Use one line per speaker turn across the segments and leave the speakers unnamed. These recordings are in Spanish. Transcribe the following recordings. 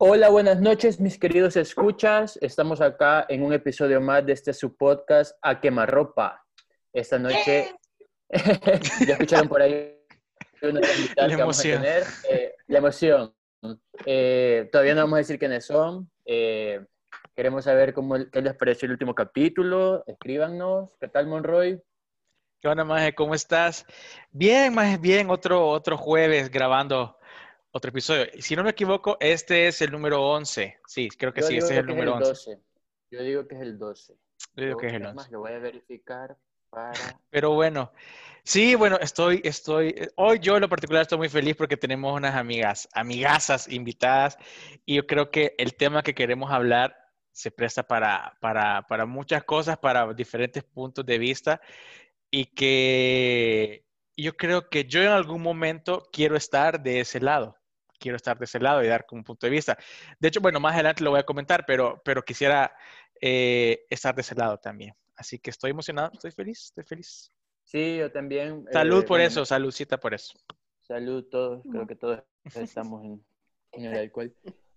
Hola, buenas noches, mis queridos escuchas. Estamos acá en un episodio más de este su podcast A Quemarropa. Esta noche, ya escucharon por ahí una
la emoción.
tener. Eh, la emoción. Eh, todavía no vamos a decir quiénes son. Eh, queremos saber cómo, qué les pareció el último capítulo. Escríbanos. ¿Qué tal, Monroy?
¿Qué onda, Maje? ¿Cómo estás? Bien, Maje, bien. Otro, otro jueves grabando otro episodio. Si no me equivoco, este es el número 11. Sí, creo que sí, este es el número 11.
Yo digo que es el 12.
Yo digo que es el 11.
lo voy a verificar para...
Pero bueno, sí, bueno, estoy, estoy, hoy yo en lo particular estoy muy feliz porque tenemos unas amigas, amigasas invitadas y yo creo que el tema que queremos hablar se presta para, para, para muchas cosas, para diferentes puntos de vista y que yo creo que yo en algún momento quiero estar de ese lado quiero estar de ese lado y dar como un punto de vista. De hecho, bueno, más adelante lo voy a comentar, pero, pero quisiera eh, estar de ese lado también. Así que estoy emocionado, estoy feliz, estoy feliz.
Sí, yo también.
Salud eh, por eso, saludcita por eso.
Salud todos, creo que todos estamos en, el alcohol.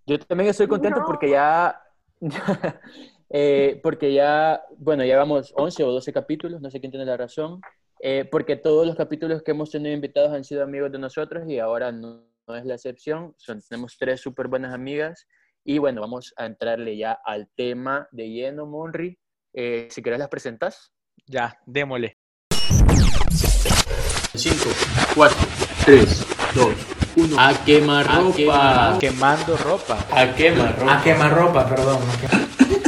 Yo también estoy contento porque ya, eh, porque ya, bueno, ya vamos 11 o 12 capítulos, no sé quién tiene la razón, porque todos los capítulos que hemos tenido invitados han sido amigos de nosotros y ahora no, no es la excepción. Son, tenemos tres súper buenas amigas. Y bueno, vamos a entrarle ya al tema de lleno, Monri. Eh, si querés las presentas.
Ya, démosle.
5, 4, 3, 2, 1. A quemar ropa.
Quemando ropa.
A quemar ropa.
A quemar ropa, perdón.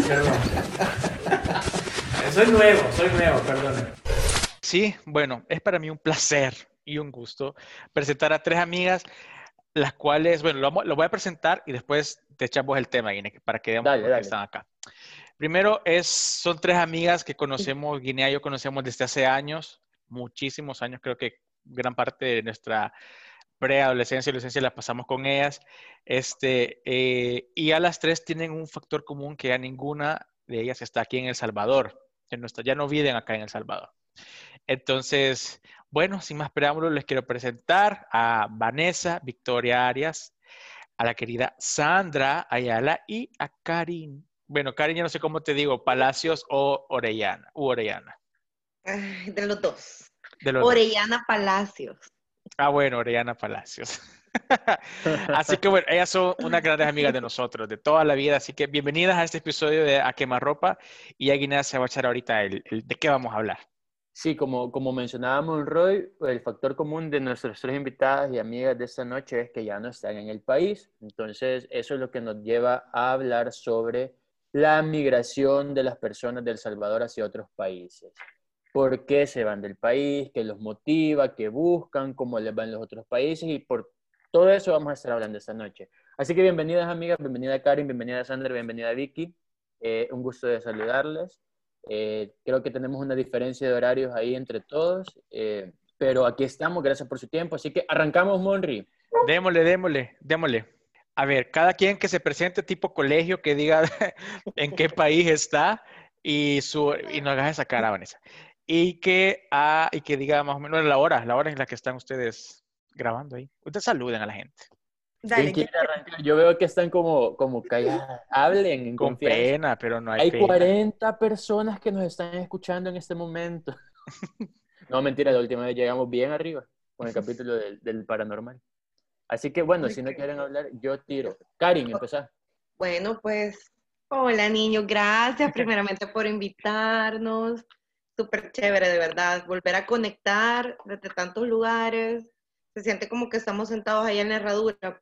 perdón. soy nuevo, soy nuevo, perdón. Sí, bueno, es para mí un placer y un gusto presentar a tres amigas las cuales, bueno, lo, voy a presentar y después te echamos el tema, Guinea, para que veamos que están acá. Primero, es, son tres amigas que conocemos, Guinea y yo conocemos desde hace años, muchísimos años, creo que gran parte de nuestra preadolescencia y adolescencia la pasamos con ellas. Este, eh, y a las tres tienen un factor común que a ninguna de ellas está aquí en El Salvador. ya no viven acá en El Salvador. Entonces, bueno, sin más preámbulos, les quiero presentar a Vanessa Victoria Arias, a la querida Sandra Ayala y a Karin. Bueno, Karin, ya no sé cómo te digo, Palacios o Orellana. U Orellana.
de los dos. Orellana Palacios.
Ah, bueno, Orellana Palacios. así que bueno, ellas son unas grandes amigas de nosotros, de toda la vida. Así que bienvenidas a este episodio de A Quemarropa. Y Aguinaldo se va a echar ahorita el, de qué vamos a hablar.
Sí, como, como mencionaba Monroy, el factor común de nuestras tres invitadas y amigas de esta noche es que ya no están en el país. Entonces, eso es lo que nos lleva a hablar sobre la migración de las personas de El Salvador hacia otros países. ¿Por qué se van del país? ¿Qué los motiva? ¿Qué buscan? ¿Cómo les van los otros países? Y por todo eso vamos a estar hablando esta noche. Así que bienvenidas amigas, bienvenida Karin, bienvenida Sandra, bienvenida Vicky. Eh, un gusto de saludarles. Eh, creo que tenemos una diferencia de horarios ahí entre todos, eh, pero aquí estamos, gracias por su tiempo. Así que arrancamos, Monri.
Démosle, démosle, démosle. A ver, cada quien que se presente tipo colegio, que diga en qué país está y, su, y no hagas esa cara, Vanessa. Y que, ah, y que diga más o menos la hora, la hora en la que están ustedes grabando ahí. Ustedes saluden a la gente.
Yo veo que están como, como calladas. Hablen
Con pena, pero no hay
Hay 40 personas que nos están escuchando en este momento. no, mentira, la última vez llegamos bien arriba con el capítulo del, paranormal. Así que bueno, si no quieren hablar, yo tiro. Karin, empezá.
Bueno, pues, hola niños, gracias primeramente por invitarnos. Súper chévere, de verdad. Volver a conectar desde tantos lugares. Se siente como que estamos sentados ahí en la herradura,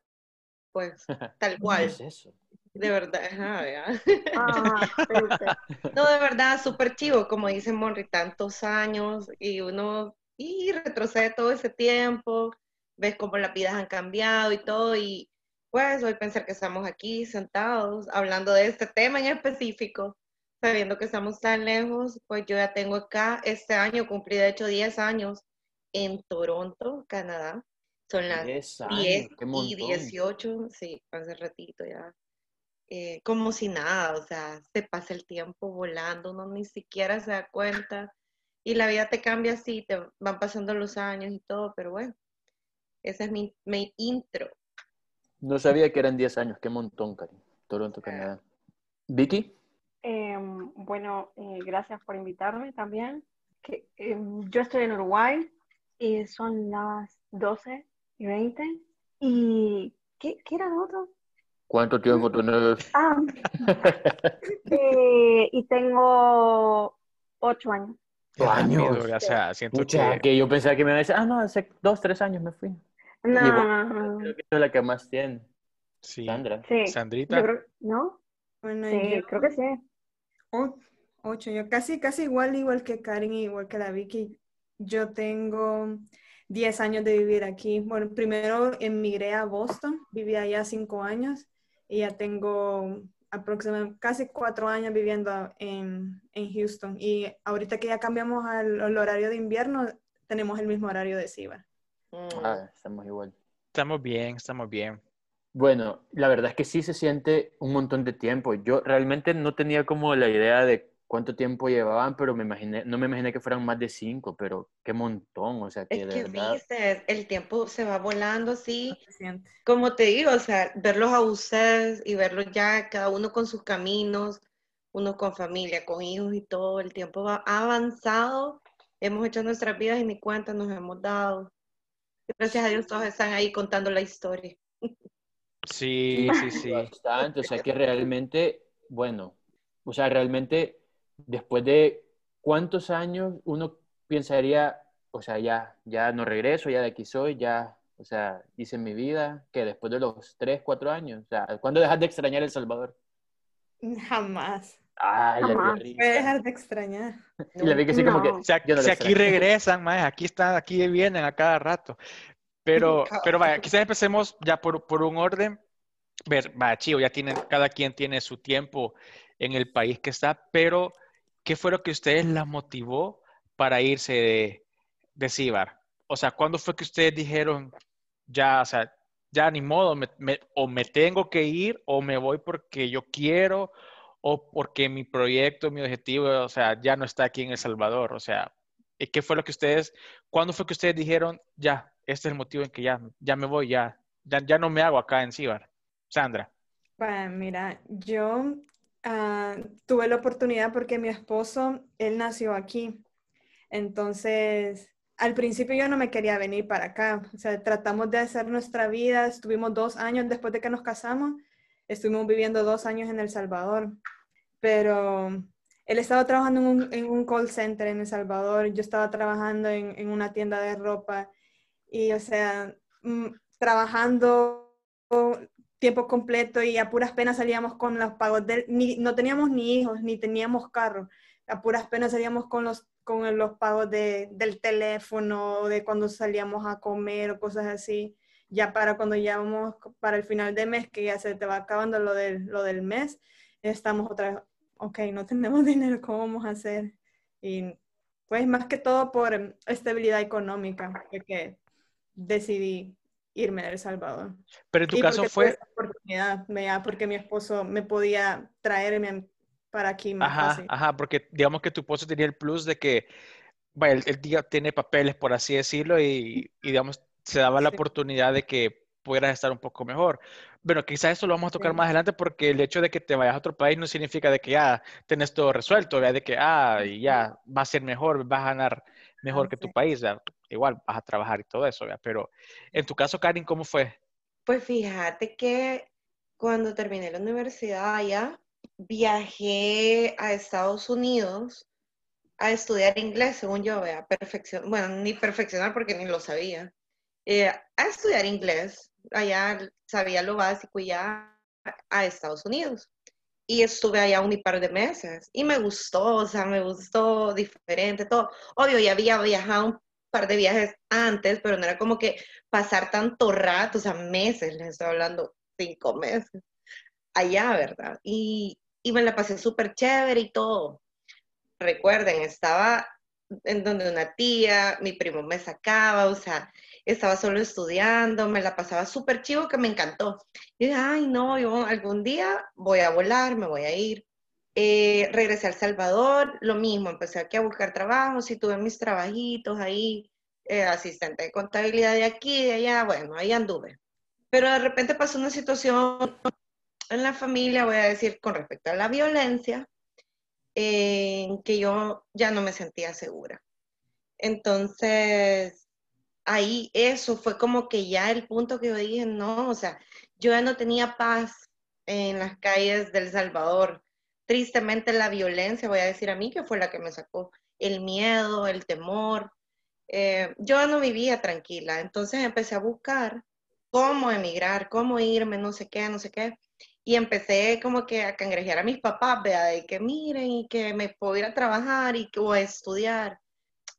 pues, tal cual. es eso? De verdad, ah, no, de verdad, súper chivo, como dice Monri, tantos años y uno y retrocede todo ese tiempo, ves cómo las vidas han cambiado y todo, y pues hoy pensar que estamos aquí sentados hablando de este tema en específico, sabiendo que estamos tan lejos, pues yo ya tengo acá, este año cumplí de hecho 10 años en Toronto, Canadá. Son las 10, y 18, sí, hace ratito ya. Eh, como si nada, o sea, se pasa el tiempo volando, uno ni siquiera se da cuenta. Y la vida te cambia así, te van pasando los años y todo, pero bueno, esa es mi, mi intro.
No sabía que eran 10 años, qué montón, Karin. Toronto, Canadá. ¿Vicky?
Em, bueno, eh, gracias por invitarme también. Que, em, yo estoy en Uruguay y son las 12 y 20. ¿Y qué, qué era lo otro?
¿Cuánto tiempo tienes?
Ah, eh, y tengo 8 años.
Años.
o sea, siento
Mucha,
que...
que yo pensaba que me iba a decir, ah, no, hace dos, tres años me fui.
No,
vos. Creo que es la que más tiene.
Sí.
Sandra.
Sí,
Sandrita.
creo, ¿no?
Bueno,
Sí,
yo
creo que sí.
o- ocho, yo casi, casi igual, igual que Karen, igual que la Vicky. Yo tengo 10 años de vivir aquí. Bueno, primero emigré a Boston, viví allá cinco años y ya tengo aproximadamente casi cuatro años viviendo en, en Houston. Y ahorita que ya cambiamos al, al horario de invierno, tenemos el mismo horario de Ciba.
Mm.
Ah, estamos igual.
Estamos bien, estamos bien.
Bueno, la verdad es que sí se siente un montón de tiempo. Yo realmente no tenía como la idea de cuánto tiempo llevaban, pero me imaginé, no me imaginé que fueran más de cinco, pero qué montón, o sea, que
Es
de
que
verdad.
viste, el tiempo se va volando
siente.
Como te digo, o sea, verlos a ustedes y verlos ya cada uno con sus caminos, uno con familia, con hijos y todo, el tiempo va ha avanzado, hemos hecho nuestras vidas y ni cuenta nos hemos dado. Gracias a Dios todos están ahí contando la historia.
Sí, sí, sí.
Bastante, o sea que realmente, bueno, o sea, realmente después de cuántos años uno pensaría, o sea, ya, ya no regreso, ya de aquí soy, ya, o sea, hice mi vida, que después de los tres, cuatro años, o sea, ¿cuándo dejas de extrañar El Salvador?
Jamás.
Ay, la
Jamás.
Voy a dejar de extrañar.
Y la vi que sí como que,
No.
Si,
no
si aquí regresan, más, aquí están, aquí vienen a cada rato. Pero, pero vaya, quizás empecemos ya por, por un orden. Ver, vaya, chivo, ya tienen, cada quien tiene su tiempo en el país que está, pero ¿qué fue lo que ustedes la motivó para irse de, de Cibar? O sea, ¿cuándo fue que ustedes dijeron, ya, o sea, ya ni modo, o me tengo que ir, o me voy porque yo quiero, o porque mi proyecto, mi objetivo, o sea, ya no está aquí en El Salvador? O sea, ¿y ¿qué fue lo que ustedes, cuándo fue que ustedes dijeron, ya, este es el motivo en que ya, ya me voy, ya, ya, ya no me hago acá en Cibar? Sandra.
Pues mira, yo ah, tuve la oportunidad porque mi esposo, él nació aquí. Entonces, al principio yo no me quería venir para acá. O sea, tratamos de hacer nuestra vida. Estuvimos dos años después de que nos casamos. Estuvimos viviendo dos años en El Salvador. Pero él estaba trabajando en un, en un call center en El Salvador. Yo estaba trabajando en, en una tienda de ropa. Y, o sea, mm, trabajando tiempo completo y a puras penas salíamos con los pagos del, ni, no teníamos ni hijos, ni teníamos carro, a puras penas salíamos con los, con los pagos de, del teléfono, de cuando salíamos a comer o cosas así, ya para cuando ya vamos para el final de mes, que ya se te va acabando lo del, lo del mes, estamos otra vez, ok, no tenemos dinero, ¿cómo vamos a hacer? Y pues más que todo por estabilidad económica, fue que decidí irme de El Salvador.
Pero en tu
Y
caso
porque tuve
fue,
esa oportunidad, vea, porque mi esposo me podía traerme para aquí más
ajá,
fácil.
ajá, porque digamos que tu esposo tenía el plus de que, vaya, el, el día tiene papeles, por así decirlo, y, y, digamos, se daba la
Sí.
oportunidad de que pudieras estar un poco mejor. Bueno, quizás eso lo vamos a tocar
Sí.
más adelante porque el hecho de que te vayas a otro país no significa de que ya tenés todo resuelto, ¿verdad? de que ah, y ya va a ser mejor, vas a ganar mejor
Ah,
que tu país, ¿verdad? igual vas a trabajar y todo eso, ¿verdad? pero en tu caso, Karin, ¿cómo fue?
Pues fíjate que cuando terminé la universidad allá, viajé a Estados Unidos a estudiar inglés, según yo, vea, perfección, bueno, ni perfeccionar porque ni lo sabía, eh, a estudiar inglés, allá sabía lo básico y ya a Estados Unidos. Y estuve allá un par de meses y me gustó, o sea, me gustó diferente, todo. Obvio, ya había viajado un par de viajes antes, pero no era como que pasar tanto rato, o sea, meses, les estoy hablando cinco meses, allá, ¿verdad? Y, y me la pasé súper chévere y todo. Recuerden, estaba en donde una tía, mi primo me sacaba, o sea, estaba solo estudiando, me la pasaba súper chivo que me encantó. Y dije, ay, no, yo algún día voy a volar, me voy a ir. Eh, regresé a El Salvador, lo mismo, empecé aquí a buscar trabajos y tuve mis trabajitos ahí, eh, asistente de contabilidad de aquí, de allá, bueno, ahí anduve. Pero de repente pasó una situación en la familia, voy a decir, con respecto a la violencia, en que yo ya no me sentía segura. Entonces, ahí eso fue como que ya el punto que yo dije, no, o sea, yo ya no tenía paz en las calles del Salvador. Tristemente la violencia, voy a decir a mí, que fue la que me sacó el miedo, el temor. Eh, yo no vivía tranquila, entonces empecé a buscar cómo emigrar, cómo irme, no sé qué, no sé qué. Y empecé como que a cangrejear a mis papás, vea, de que miren y que me puedo ir a trabajar y que voy a estudiar.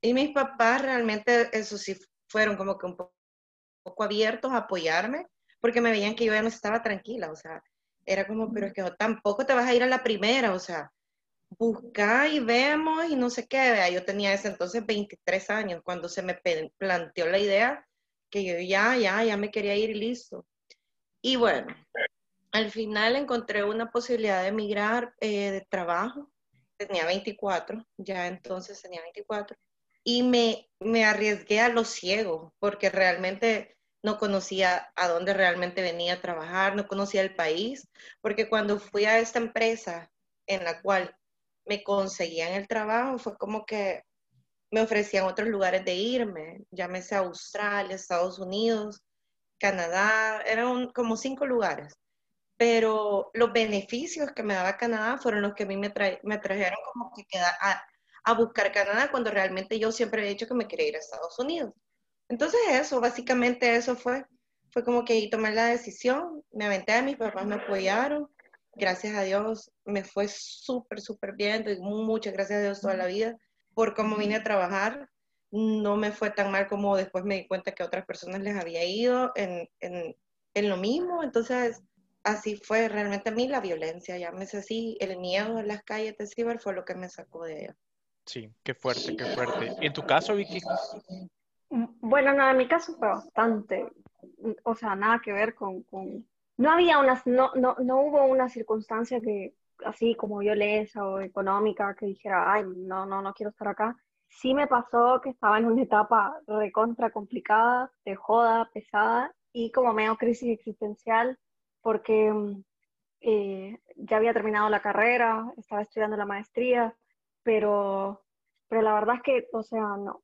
Y mis papás realmente, eso sí, fueron como que un poco abiertos a apoyarme, porque me veían que yo ya no estaba tranquila, o sea, era como, pero es que tampoco te vas a ir a la primera, o sea, busca y vemos y no sé qué, vea, yo tenía ese entonces 23 años cuando se me planteó la idea que yo ya, ya, ya me quería ir listo. Y bueno, al final encontré una posibilidad de emigrar eh, de trabajo, tenía 24, ya entonces tenía 24, y me, me arriesgué a lo ciego, porque realmente no conocía a dónde realmente venía a trabajar, no conocía el país, porque cuando fui a esta empresa en la cual me conseguían el trabajo, fue como que me ofrecían otros lugares de irme, llámese Australia, Estados Unidos, Canadá, eran como cinco lugares. Pero los beneficios que me daba Canadá fueron los que a mí me, me trajeron como que a buscar Canadá cuando realmente yo siempre he dicho que me quería ir a Estados Unidos. Entonces eso, básicamente eso fue, fue como que ahí tomé la decisión, me aventé, mis papás me apoyaron, gracias a Dios me fue súper, súper bien, doy muchas gracias a Dios toda la vida por cómo vine a trabajar, no me fue tan mal como después me di cuenta que a otras personas les había ido en, en, en lo mismo, entonces así fue realmente a mí la violencia, llámese así, el miedo en las calles de Ciber fue lo que me sacó de ella.
Sí, qué fuerte, qué fuerte. ¿Y en tu caso, Vicky?
Bueno, no, en mi caso fue bastante, o sea, nada que ver con, con... no había unas, no, no, no hubo una circunstancia que, así como violencia o económica, que dijera, ay, no, no, no quiero estar acá. Sí me pasó que estaba en una etapa recontra complicada, de joda, pesada, y como medio crisis existencial, porque mm, eh, ya había terminado la carrera, estaba estudiando la maestría, pero, pero la verdad es que, o sea, no,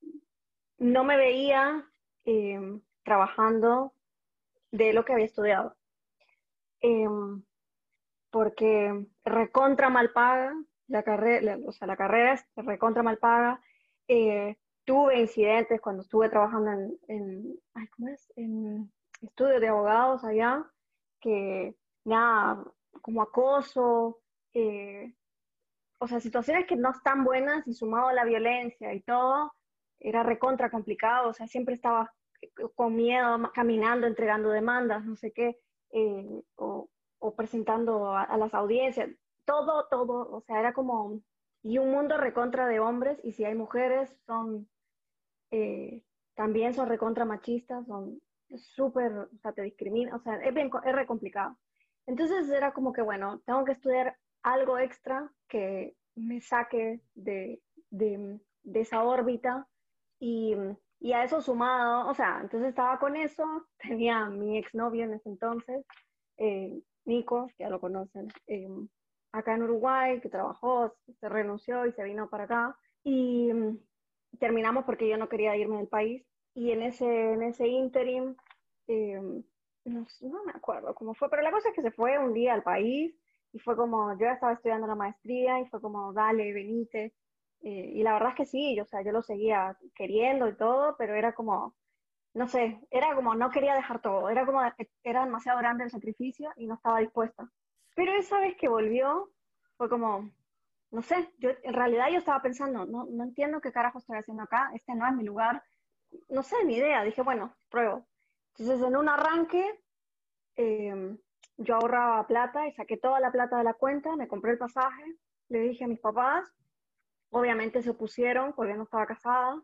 no me veía em, trabajando de lo que había estudiado. Em, porque recontra mal paga, la carrera, o sea, la carrera es recontra mal paga. Eh, tuve incidentes cuando estuve trabajando en, en, ay, ¿cómo es? en estudios de abogados allá, que nada, como acoso, eh, o sea, situaciones que no están buenas y sumado a la violencia y todo, era recontra complicado, o sea, siempre estaba con miedo, caminando, entregando demandas, no sé qué, eh, o, o, presentando a, las audiencias, todo, todo, o sea, era como, y un mundo recontra de hombres, y si hay mujeres, son, eh, también son recontra machistas, son súper, o sea, te discriminan, o sea, es, bien, es re complicado. Entonces era como que, bueno, tengo que estudiar algo extra que me saque de, de, de esa órbita y, y, a eso sumado, o sea, entonces estaba con eso, tenía a mi exnovio en ese entonces, eh, Nico, que ya lo conocen, eh, acá en Uruguay, que trabajó, se renunció y se vino para acá. Y mm, terminamos porque yo no quería irme del país. Y en ese, en ese interim, eh, no, no, me acuerdo cómo fue, pero la cosa es que se fue un día al país y fue como, yo ya estaba estudiando la maestría y fue como, dale, venite. Eh, y la verdad es que sí, o sea, yo lo seguía queriendo y todo, pero era como, no sé, era como, no quería dejar todo, era como, era demasiado grande el sacrificio y no estaba dispuesta. Pero esa vez que volvió, fue como, no sé, yo en realidad yo estaba pensando, no, no entiendo qué carajo estoy haciendo acá, este no es mi lugar, no sé, ni idea, dije, bueno, pruebo. Entonces en un arranque, eh, yo ahorraba plata y saqué toda la plata de la cuenta, me compré el pasaje, le dije a mis papás, obviamente se opusieron porque no estaba casada,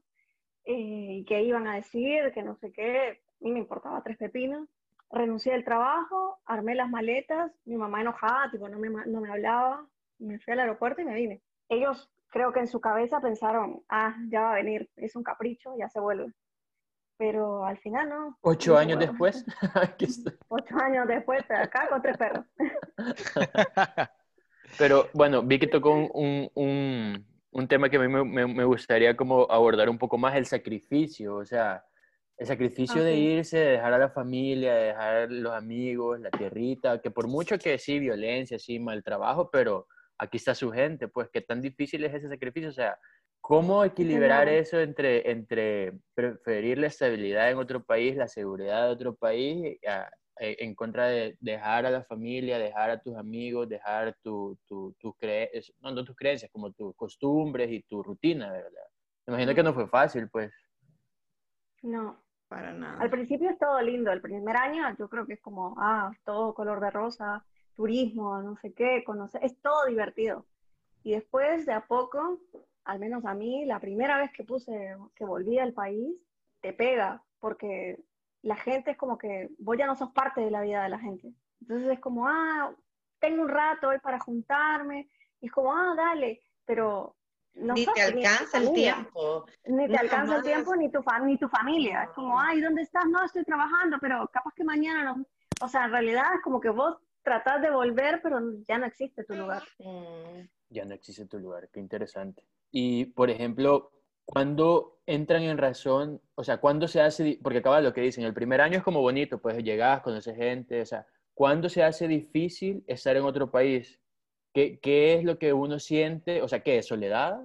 eh, y que iban a decir, que no sé qué, a mí me importaba tres pepinos. Renuncié al trabajo, armé las maletas, mi mamá enojada, tipo, no me, no me hablaba, me fui al aeropuerto y me vine. Ellos creo que en su cabeza pensaron, ah, ya va a venir, es un capricho, ya se vuelve. pero al final no.
Ocho años después.
Ocho años después, acá con tres perros.
pero bueno, vi que tocó un, un, un, tema que a mí me, me, gustaría como abordar un poco más, el sacrificio, o sea, el sacrificio de irse, de dejar a la familia, de dejar los amigos, la tierrita, que por mucho que sí, violencia, sí, mal trabajo, pero aquí está su gente, pues qué tan difícil es ese sacrificio, o sea, ¿cómo equilibrar eso entre, entre preferir la estabilidad en otro país, la seguridad de otro país, e, en contra de dejar a la familia, dejar a tus amigos, dejar tu, tu, tus creencias, no, no tus creencias, como tus costumbres y tu rutina, ¿verdad? Me imagino que no fue fácil, pues.
No,
para nada.
Al principio es todo lindo, el primer año yo creo que es como, ah, todo color de rosa, turismo, no sé qué, conocer, es todo divertido. Y después, de a poco, al menos a mí, la primera vez que puse, que volví al país, te pega, porque la gente es como que vos ya no sos parte de la vida de la gente. Entonces es como, ah, tengo un rato hoy para juntarme, y es como, ah, dale, pero
ni te alcanza el tiempo.
Ni te alcanza el tiempo ni tu, ni tu familia. Es como, ay, ¿dónde estás? No, estoy trabajando, pero capaz que mañana no. O sea, en realidad es como que vos tratás de volver, pero ya no existe tu lugar.
Mm. Ya no existe tu lugar, qué interesante. Y, por ejemplo, cuando entran en razón, o sea, cuando se hace, porque acaba lo que dicen, el primer año es como bonito, pues llegás, conoces gente, o sea, ¿cuándo se hace difícil estar en otro país? ¿Qué, es lo que uno siente? O sea, ¿qué es soledad?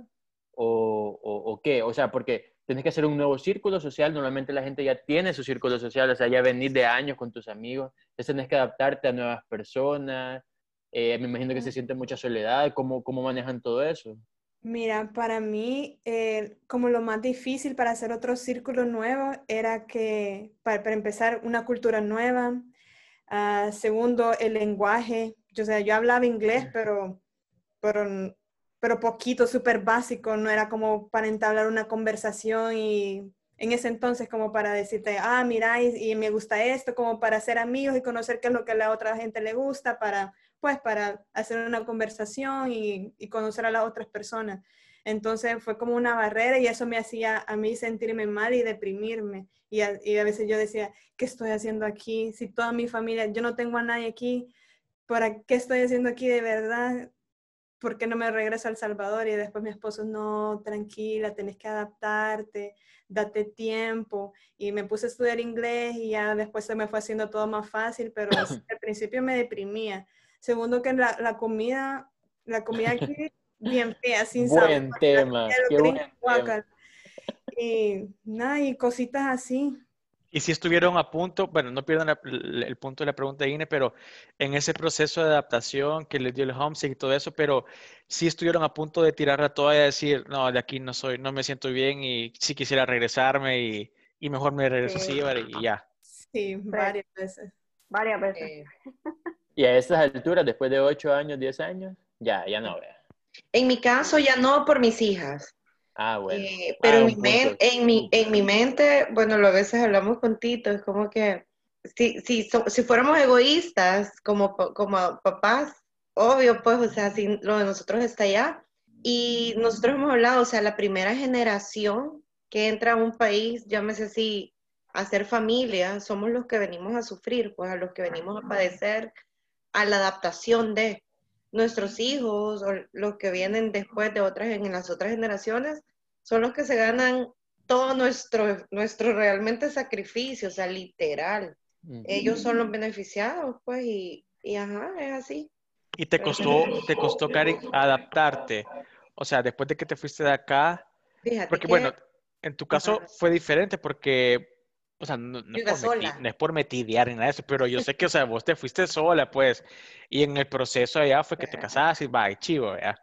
¿O, o, qué? O sea, porque tienes que hacer un nuevo círculo social. Normalmente la gente ya tiene su círculo social, o sea, ya venir de años con tus amigos. Entonces tienes que adaptarte a nuevas personas. Eh, me imagino que se siente mucha soledad. ¿Cómo, cómo manejan todo eso?
Mira, para mí, eh, como lo más difícil para hacer otro círculo nuevo era que, para, empezar, una cultura nueva. Uh, segundo, el lenguaje. Yo, sea, yo hablaba inglés, pero, pero, pero poquito, súper básico, no era como para entablar una conversación y en ese entonces como para decirte, ah, mira, y, me gusta esto, como para ser amigos y conocer qué es lo que a la otra gente le gusta, para, pues, para hacer una conversación y, y conocer a las otras personas. Entonces fue como una barrera y eso me hacía a mí sentirme mal y deprimirme. Y a, y a, veces yo decía, ¿qué estoy haciendo aquí? Si toda mi familia, yo no tengo a nadie aquí, ¿para qué estoy haciendo aquí de verdad? ¿Por qué no me regreso a El Salvador? Y después mi esposo, no, tranquila, tenés que adaptarte, date tiempo. Y me puse a estudiar inglés y ya después se me fue haciendo todo más fácil, pero al principio me deprimía. Segundo que la, la comida, la comida aquí bien fea, sin
buen Tema, qué buen tema.
Y nada, y cositas así.
Y si estuvieron a punto, bueno, no pierdan el punto de la pregunta de Ine, pero en ese proceso de adaptación que les dio el homesick y todo eso, pero si estuvieron a punto de tirar la toalla y decir, no, de aquí no soy, no me siento bien y sí quisiera regresarme y, y mejor me regreso así y ya.
Sí, varias veces.
Varias veces.
Y a estas alturas, después de 8 años, 10 años, ya, ya no, vea.
En mi caso, ya no por mis hijas.
Ah, bueno.
Eh, pero
ah,
en, mi en, mi, en mi mente, bueno, a veces hablamos con Tito, es como que si, si, si fuéramos egoístas como, como papás, obvio, pues, o sea, si lo de nosotros está allá. Y nosotros hemos hablado, o sea, la primera generación que entra a un país, llámese así, a ser familia, somos los que venimos a sufrir, pues a los que venimos a padecer, a la adaptación de nuestros hijos o los que vienen después de otras, en las otras generaciones, son los que se ganan todo nuestro, nuestro realmente sacrificio, o sea, literal. Ellos son los beneficiados, pues, y, y ajá, es así.
¿Y te costó, te costó, Karen, adaptarte? O sea, después de que te fuiste de acá, porque bueno, en tu caso fue diferente porque, o sea, no, no, es por no, es por metidiar ni nada de eso, pero yo sé que, o sea, vos te fuiste sola, pues, y en el proceso allá fue que te casaste y va, chivo, ¿ya?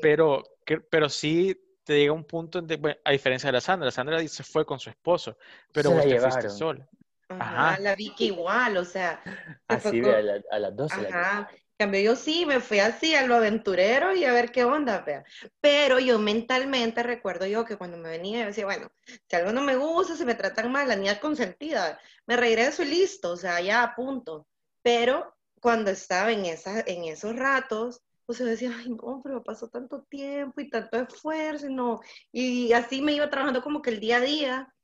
Pero, pero sí te llega un punto, de, a diferencia de la Sandra, la Sandra se fue con su esposo, pero vos te fuiste sola.
Ajá, la vi que igual, o sea.
Así a, a, las 12.
Ajá. Cambio, yo sí, me fui así a lo aventurero y a ver qué onda, vea. Pero yo mentalmente recuerdo yo que cuando me venía, yo decía, bueno, si algo no me gusta, si me tratan mal, la niña consentida, me regreso y listo, o sea, ya a punto. Pero cuando estaba en, esa, en esos ratos, pues yo decía, ay, no, pero pasó tanto tiempo y tanto esfuerzo, y no. Y así me iba trabajando como que el día a día,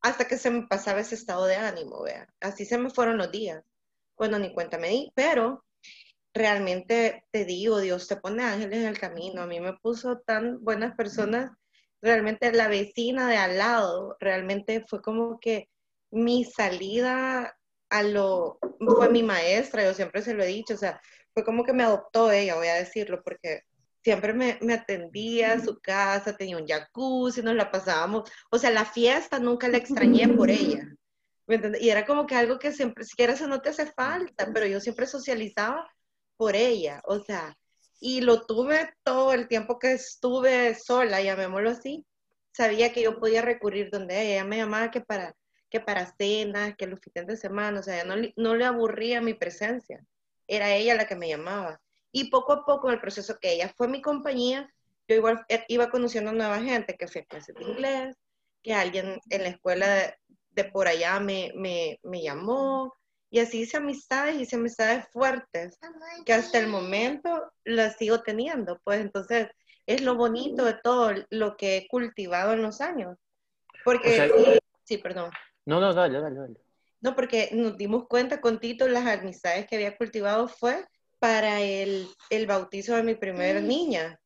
hasta que se me pasaba ese estado de ánimo, vea. Así se me fueron los días, cuando ni cuenta me di, pero realmente te digo, Dios te pone ángeles en el camino. A mí me puso tan buenas personas, realmente la vecina de al lado, realmente fue como que mi salida a lo, fue mi maestra, yo siempre se lo he dicho, o sea, fue como que me adoptó ella, voy a decirlo, porque siempre me, me, atendía a su casa, tenía un jacuzzi, nos la pasábamos, o sea, la fiesta nunca la extrañé por ella. y era como que algo que siempre, siquiera eso no te hace falta, pero yo siempre socializaba por ella, o sea, y lo tuve todo el tiempo que estuve sola, llamémoslo así, sabía que yo podía recurrir donde ella, me llamaba que para, que para cenas, que los fines de semana, o sea, no, no le aburría mi presencia, era ella la que me llamaba. Y poco a poco el proceso que ella fue mi compañía, yo igual e, iba conociendo nueva gente que fue a clases de inglés, que alguien en la escuela de, de por allá me, me, me llamó, y así hice amistades, hice amistades fuertes, que hasta el momento las sigo teniendo. Pues entonces es lo bonito de todo lo que he cultivado en los años. Porque, sí, perdón.
No, no, dale, dale, dale.
No, porque nos dimos cuenta con Tito, las amistades que había cultivado fue para el, el bautizo de mi primera niña,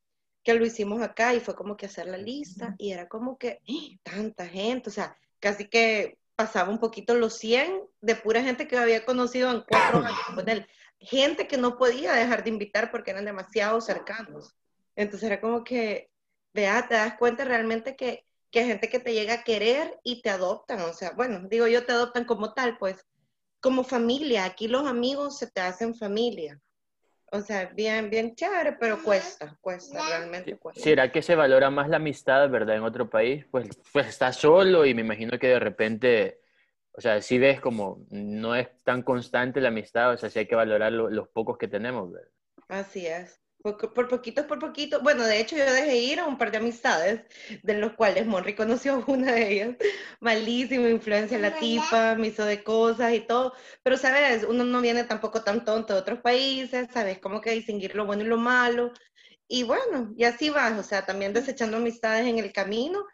que lo hicimos acá y fue como que hacer la lista y era como que ¡ah! tanta gente, o sea, casi que pasaba un poquito los 100 de pura gente que había conocido en cuatro años con él. Gente que no podía dejar de invitar porque eran demasiado cercanos. Entonces era como que, vea, te das cuenta realmente que, que hay gente que te llega a querer y te adoptan. O sea, bueno, digo yo, te adoptan como tal, pues como familia. Aquí los amigos se te hacen familia. O sea, bien, bien chévere, pero cuesta, cuesta, realmente cuesta.
¿Será que se valora más la amistad, verdad, en otro país? Pues, pues estás solo y me imagino que de repente, o sea, si ves como no es tan constante la amistad, o sea, sí hay que valorar los pocos que tenemos, ¿verdad?
Así es. Por, por poquito, por poquito. Bueno, de hecho, yo dejé ir a un par de amistades, de los cuales Monry conoció una de ellas. Malísima influencia la tipa, me hizo de cosas y todo. Pero, ¿sabes? Uno no viene tampoco tan tonto de otros países, ¿sabes? Como que distinguir lo bueno y lo malo. Y bueno, y así vas, o sea, también desechando amistades en el camino,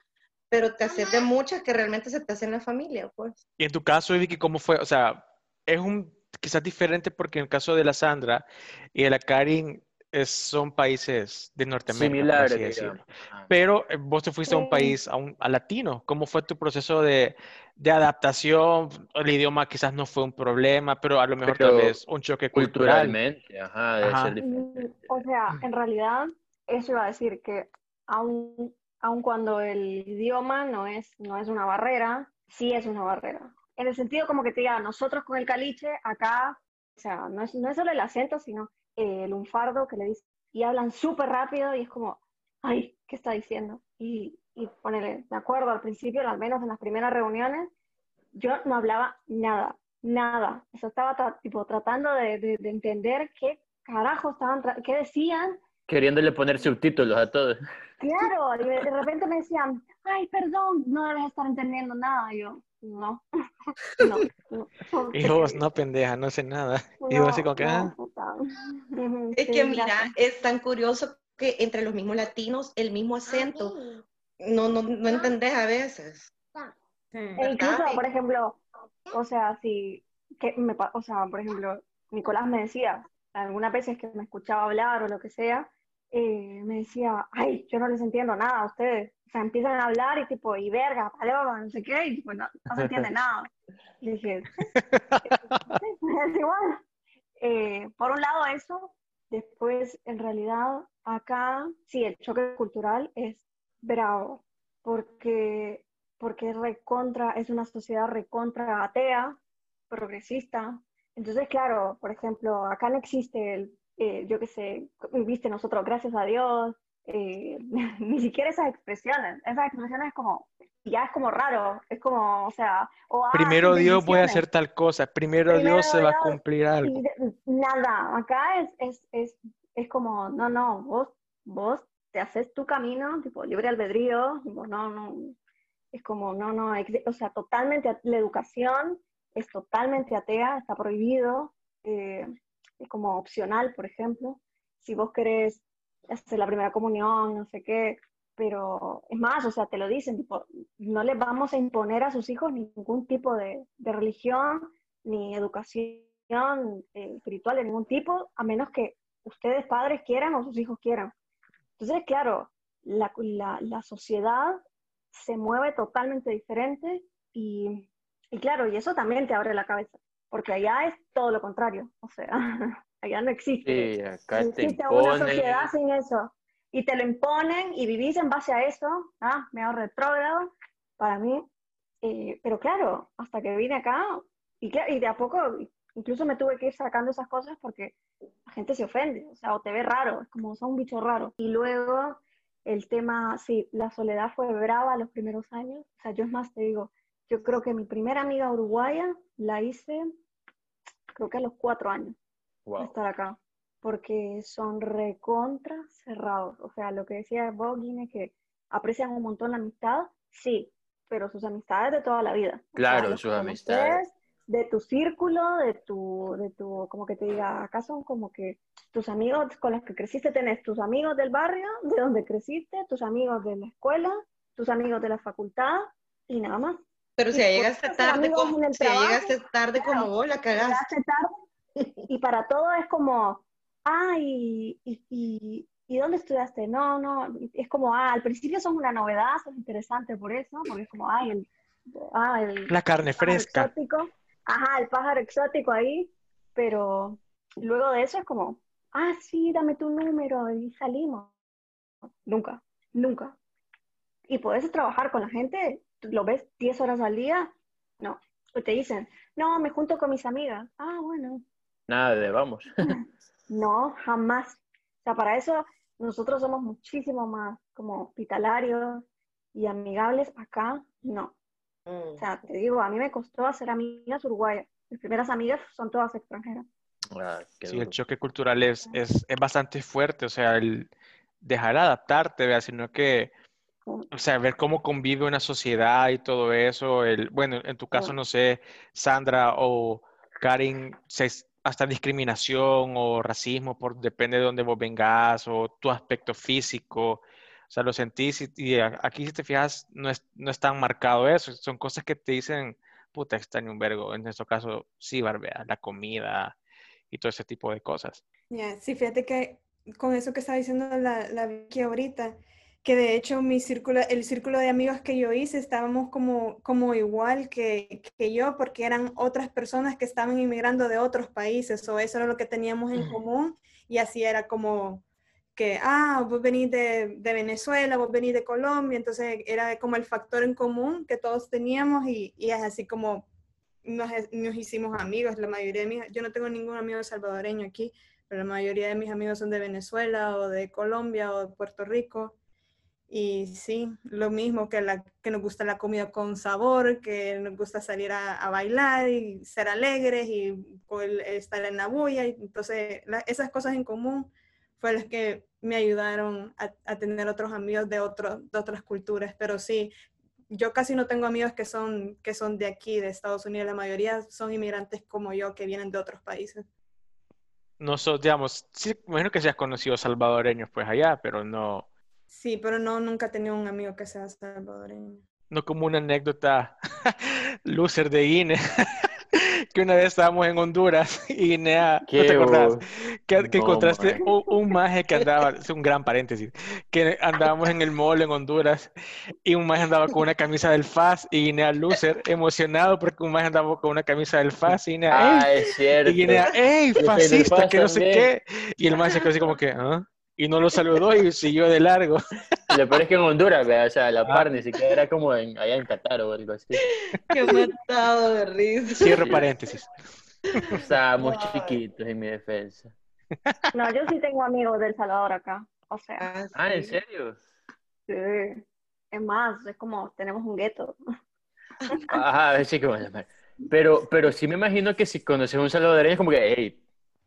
pero te haces de muchas que realmente se te hacen la familia, pues.
Y en tu caso, Vicky, ¿cómo fue? O sea, es un quizás diferente porque en el caso de la Sandra y de la Karin son países de Norteamérica, Similares, Pero eh, vos te fuiste a un país, a, un, a latino. ¿Cómo fue tu proceso de, de, adaptación? El idioma quizás no fue un problema, pero a lo mejor tal vez un choque cultural.
Culturalmente, ajá, debe ser diferente.
Mm, o sea, en realidad, eso iba a decir que aun, aun cuando el idioma no es, no es una barrera, sí es una barrera. En el sentido como que te diga, nosotros con el caliche, acá, o sea, no es, no es solo el acento, sino el lunfardo que le dice, y hablan súper rápido y es como, ay, ¿qué está diciendo? Y, y ponele, de acuerdo, al principio, al menos en las primeras reuniones, yo no hablaba nada, nada. Eso estaba tipo tratando de, de, entender qué carajo estaban, qué decían.
Queriéndole poner subtítulos a todos.
Claro, y de, repente me decían, ay, perdón, no debes estar entendiendo nada. Y yo, no, no,
no. Y vos, no, pendeja, no sé nada. y vos así como que, ah".
Es que mira, es tan curioso que entre los mismos latinos, el mismo acento, no, no, no entendés a veces.
E incluso, por ejemplo, o sea, si, que me, o sea, por ejemplo, Nicolás me decía, algunas veces que me escuchaba hablar o lo que sea, eh, me decía, ay, yo no les entiendo nada a ustedes. O sea, empiezan a hablar y tipo, y verga, paloma, no sé qué, y tipo, no, se entiende nada. Y dije, es igual. Eh, por un lado eso, después en realidad acá, sí, el choque cultural es bravo, porque, porque recontra, es una sociedad recontra atea, progresista. Entonces, claro, por ejemplo, acá no existe el eh, yo qué sé, viste nosotros, gracias a Dios, eh, ni siquiera esas expresiones, esas expresiones es como, ya es como raro, es como, o sea, o,
primero Dios voy a hacer tal cosa, primero, Dios se va a cumplir algo.
Nada, acá es, es, es, es como, no, no, vos, vos te haces tu camino, tipo, libre albedrío, tipo, no, no, es como, no, no, o sea, totalmente, la educación es totalmente atea, está prohibido, eh, como opcional, por ejemplo. Si vos querés hacer la primera comunión, no sé qué, pero es más, o sea, te lo dicen, tipo, no les vamos a imponer a sus hijos ningún tipo de, de religión ni educación eh, espiritual de ningún tipo, a menos que ustedes padres quieran o sus hijos quieran. Entonces, claro, la, la, la sociedad se mueve totalmente diferente y, y, claro, y eso también te abre la cabeza, porque allá es todo lo contrario, o sea, allá no existe,
Sí, acá
no
te
existe una
imponen.
sociedad sin eso. Y te lo imponen y vivís en base a eso, ¿ah? me ahorro retrógrado para mí. Eh, pero claro, hasta que vine acá, y, y de a poco, incluso me tuve que ir sacando esas cosas porque la gente se ofende, o sea, o te ve raro, es como son un bicho raro. Y luego el tema, sí, la soledad fue brava los primeros años, o sea, yo es más, te digo, yo creo que mi primera amiga uruguaya la hice, creo que a los cuatro años de
Wow.
estar acá, porque son recontra cerrados. O sea, lo que decía vos, Guine, que aprecian un montón la amistad, sí, pero sus amistades de toda la vida. O sea,
Claro,
los
sus amistades.
De tu círculo, de tu, de tu, como que te diga, acá son como que tus amigos con los que creciste, tenés tus amigos del barrio, de donde creciste, tus amigos de la escuela, tus amigos de la facultad, y nada más.
Pero si llegaste tarde, como, si ya
trabajo,
llegaste tarde
claro,
como vos, la cagaste.
tarde y para todo es como, ah, y, y, y, ¿y dónde estudiaste? No, no, es como, ah, al principio son una novedad, son interesantes por eso, porque es como, ay, el, ah, el
La carne
pájaro
fresca.
exótico, ajá, el pájaro exótico ahí, pero luego de eso es como, ah, sí, dame tu número y salimos. Nunca, nunca. Y puedes trabajar con la gente, lo ves 10 horas al día, no. O te dicen, no, me junto con mis amigas. Ah, bueno,
Nada de vamos.
no, jamás. O sea, para eso nosotros somos muchísimo más como hospitalarios y amigables. Acá, no. O
Mm.
sea, te digo, a mí me costó hacer amigas uruguayas. Mis primeras amigas son todas extranjeras.
Ah,
Sí, el choque cultural es, es, es bastante fuerte, o sea, el dejar adaptarte, ¿vea? sino que, o sea, ver cómo convive una sociedad y todo eso, el, bueno, en tu caso, no sé, Sandra o Karin, se- hasta discriminación o racismo, por, depende de dónde vos vengas o tu aspecto físico, o sea, lo sentís y, y aquí si te fijas, no es, no es tan marcado eso, son cosas que te dicen, puta, extraño un vergo, en nuestro caso, sí, Barbea, la comida y todo ese tipo de cosas.
Ya, Sí, fíjate que con eso que estaba diciendo la, la Vicky ahorita, que de hecho mi círculo, el círculo de amigos que yo hice estábamos como, como igual que, que yo, porque eran otras personas que estaban inmigrando de otros países, o eso era lo que teníamos en común, y así era como que, ah, vos venís de, de Venezuela, vos venís de Colombia, entonces era como el factor en común que todos teníamos, y, y es así como nos, nos hicimos amigos, la mayoría de mis, yo no tengo ningún amigo salvadoreño aquí, pero la mayoría de mis amigos son de Venezuela o de Colombia o de Puerto Rico. Y sí, lo mismo que, la, que nos gusta la comida con sabor, que nos gusta salir a, a bailar y ser alegres y estar en la bulla. Y entonces, la- esas cosas en común fue las que me ayudaron a, a tener otros amigos de, otro, de otras culturas. Pero sí, yo casi no tengo amigos que son, que son de aquí, de Estados Unidos. La mayoría son inmigrantes como yo, que vienen de otros países.
No so- digamos, sí, imagino que seas conocido salvadoreños pues allá, pero no,
Sí, pero no, nunca he tenido un amigo que sea salvadoreño.
no como una anécdota loser de Guinea, que una vez estábamos en Honduras y Guinea, ¿no te acordás? Que, que
No,
encontraste
man.
un, un maje que andaba, es un gran paréntesis, que andábamos en el mall en Honduras y un maje andaba con una camisa del FAS y Guinea loser, emocionado porque un maje andaba con una camisa del FAS y Guinea,
Ah, es cierto.
Y Guinea, ¡ey,
del
fascista!
FAS
Que no sé qué. Y el maje se quedó así como que, ¿ah? Y no lo saludó y siguió de largo.
Y Lo peor es que en Honduras, vea, o sea, la
Ah.
par ni siquiera era como en, allá en Qatar o algo así.
Qué matado de risa.
Cierro paréntesis.
Estábamos
Ay.
chiquitos en mi defensa.
No, yo sí tengo amigos del Salvador acá. O sea,
Ah,
Ah, ¿en serio?
sí. Es más, es como tenemos un gueto.
Ajá, sí que bueno. Pero, pero sí me imagino que si conoces a un salvadoreño es como que, hey,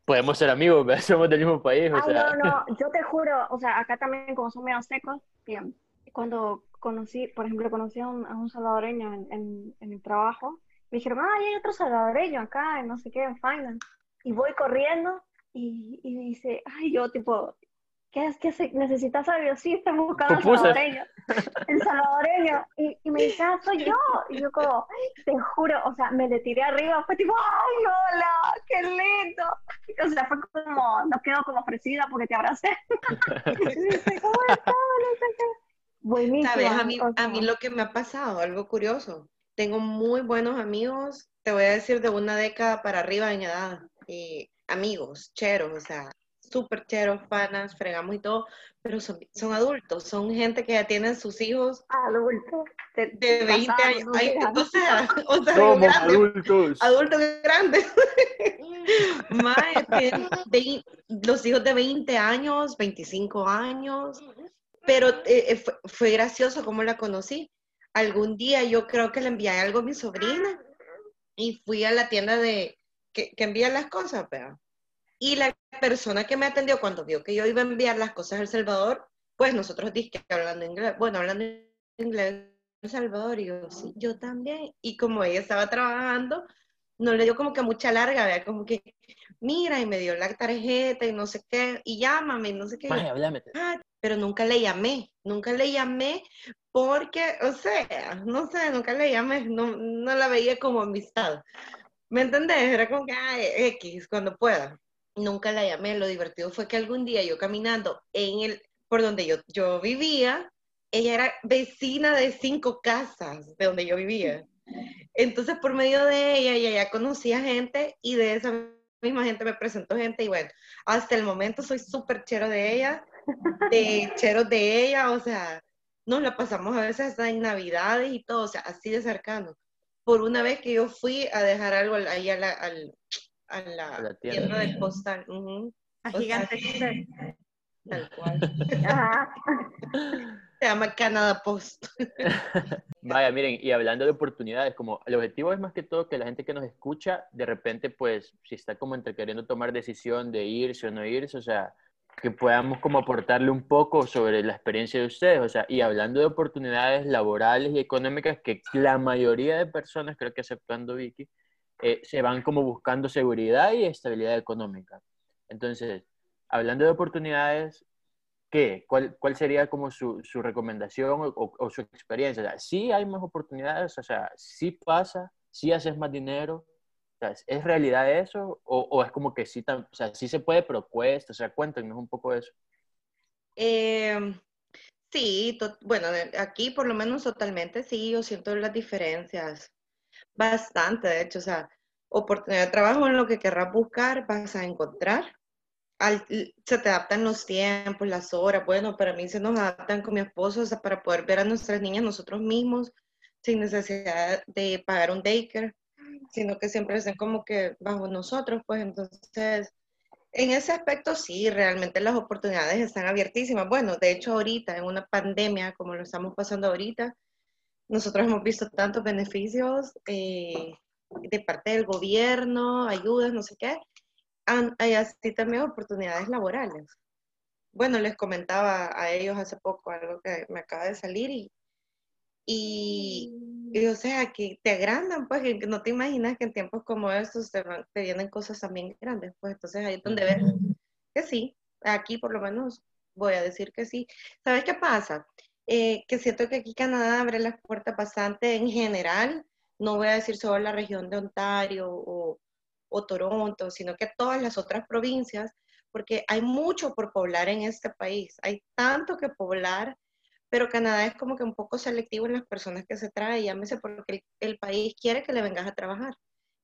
podemos ser amigos, ¿verdad? somos del mismo país, o
Ay,
sea.
no, no, yo te juro, o sea, acá también como son medio secos, bien, cuando conocí, por ejemplo, conocí a un, a un salvadoreño en, en, en el trabajo, me dijeron, ay, hay otro salvadoreño acá, en no sé qué, en finance, y voy corriendo y, y dice, ay, yo tipo, ¿qué es que necesitas sí, estoy buscando el salvadoreño. El salvadoreño. Y, y, me dice, ah, soy yo. Y yo como, te juro, o sea, me le tiré arriba, fue tipo, ay, hola, qué lindo. O sea, fue como, no quedo como ofrecida porque te abracé. ¿Cómo estás?
Buenísimo. ¿Sabes? A mí, a mí lo que me ha pasado, algo curioso. Tengo muy buenos amigos, te voy a decir de una década para arriba mi edad. Y amigos, cheros, o sea, súper cheros, panas, fregamos y todo, pero son, son adultos, son gente que ya tienen sus hijos
adultos
de, 20 años, o sea, o sea
adultos.
Adultos grandes. Más, los hijos de 20 años, 25 años, pero eh, eh, fue, gracioso cómo la conocí. Algún día yo creo que le envié algo a mi sobrina y fui a la tienda de que, que envía las cosas, pero y la persona que me atendió cuando vio que yo iba a enviar las cosas a El Salvador, pues nosotros que hablando inglés, bueno, hablando inglés El Salvador, y yo, sí, yo también. Y como ella estaba trabajando, no le dio como que mucha larga, ¿verdad? Como que, mira, y me dio la tarjeta y no sé qué, y llámame, no sé qué. Ah, pero nunca le llamé, nunca le llamé porque, o sea, no sé, nunca le llamé, no, no la veía como amistad. ¿Me entendés? Era como que, ay, X, cuando pueda nunca la llamé. Lo divertido fue que algún día yo caminando en el, por donde yo, yo vivía, ella era vecina de cinco casas de donde yo vivía. Entonces, por medio de ella, ella ya conocía gente y de esa misma gente me presentó gente y bueno, hasta el momento soy súper chero de ella, de chero de ella, o sea, nos la pasamos a veces hasta en Navidades y todo, o sea, así de cercano. Por una vez que yo fui a dejar algo ahí al, a la, tienda. del postal.
A gigante.
tal cual. Se llama Canada Post.
Vaya, miren, y hablando de oportunidades, como el objetivo es más que todo que la gente que nos escucha, de repente, pues, si está como entre queriendo tomar decisión de irse o no irse, o sea, que podamos como aportarle un poco sobre la experiencia de ustedes, o sea, y hablando de oportunidades laborales y económicas que la mayoría de personas, creo que aceptando Vicky, eh, se van como buscando seguridad y estabilidad económica. Entonces, hablando de oportunidades, ¿qué? ¿Cuál, cuál sería como su, su recomendación o, su experiencia? O sea, sí hay más oportunidades, o sea, sí pasa, sí haces más dinero, ¿es realidad eso? O, es como que sí, o sea, sí se puede, pero cuesta? O sea, cuéntenos un poco de eso.
Sí, bueno, aquí por lo menos totalmente sí, yo siento las diferencias bastante, de hecho, o sea, oportunidad de trabajo en lo que querrás buscar, vas a encontrar. se te adaptan los tiempos, las horas. Bueno, para mí se nos adaptan con mi esposo, o sea, para poder ver a nuestras niñas nosotros mismos, sin necesidad de pagar un daycare, sino que siempre estén como que bajo nosotros, pues entonces, en ese aspecto sí, realmente las oportunidades están abiertísimas. Bueno, de hecho ahorita, en una pandemia como lo estamos pasando ahorita, nosotros hemos visto tantos beneficios eh, de parte del gobierno, ayudas, no sé qué. Hay así también oportunidades laborales. Bueno, les comentaba a ellos hace poco algo que me acaba de salir y, y, o sea, que te agrandan, pues, que no te imaginas que en tiempos como estos te, te vienen cosas también grandes, pues, entonces ahí es donde ves que sí, aquí por lo menos voy a decir que sí. ¿Sabes qué pasa? Eh, que siento que aquí Canadá abre las puertas bastante en general, no voy a decir solo la región de Ontario o, Toronto, sino que todas las otras provincias, porque hay mucho por poblar en este país, hay tanto que poblar, pero Canadá es como que un poco selectivo en las personas que se trae, llámese porque el, país quiere que le vengas a trabajar,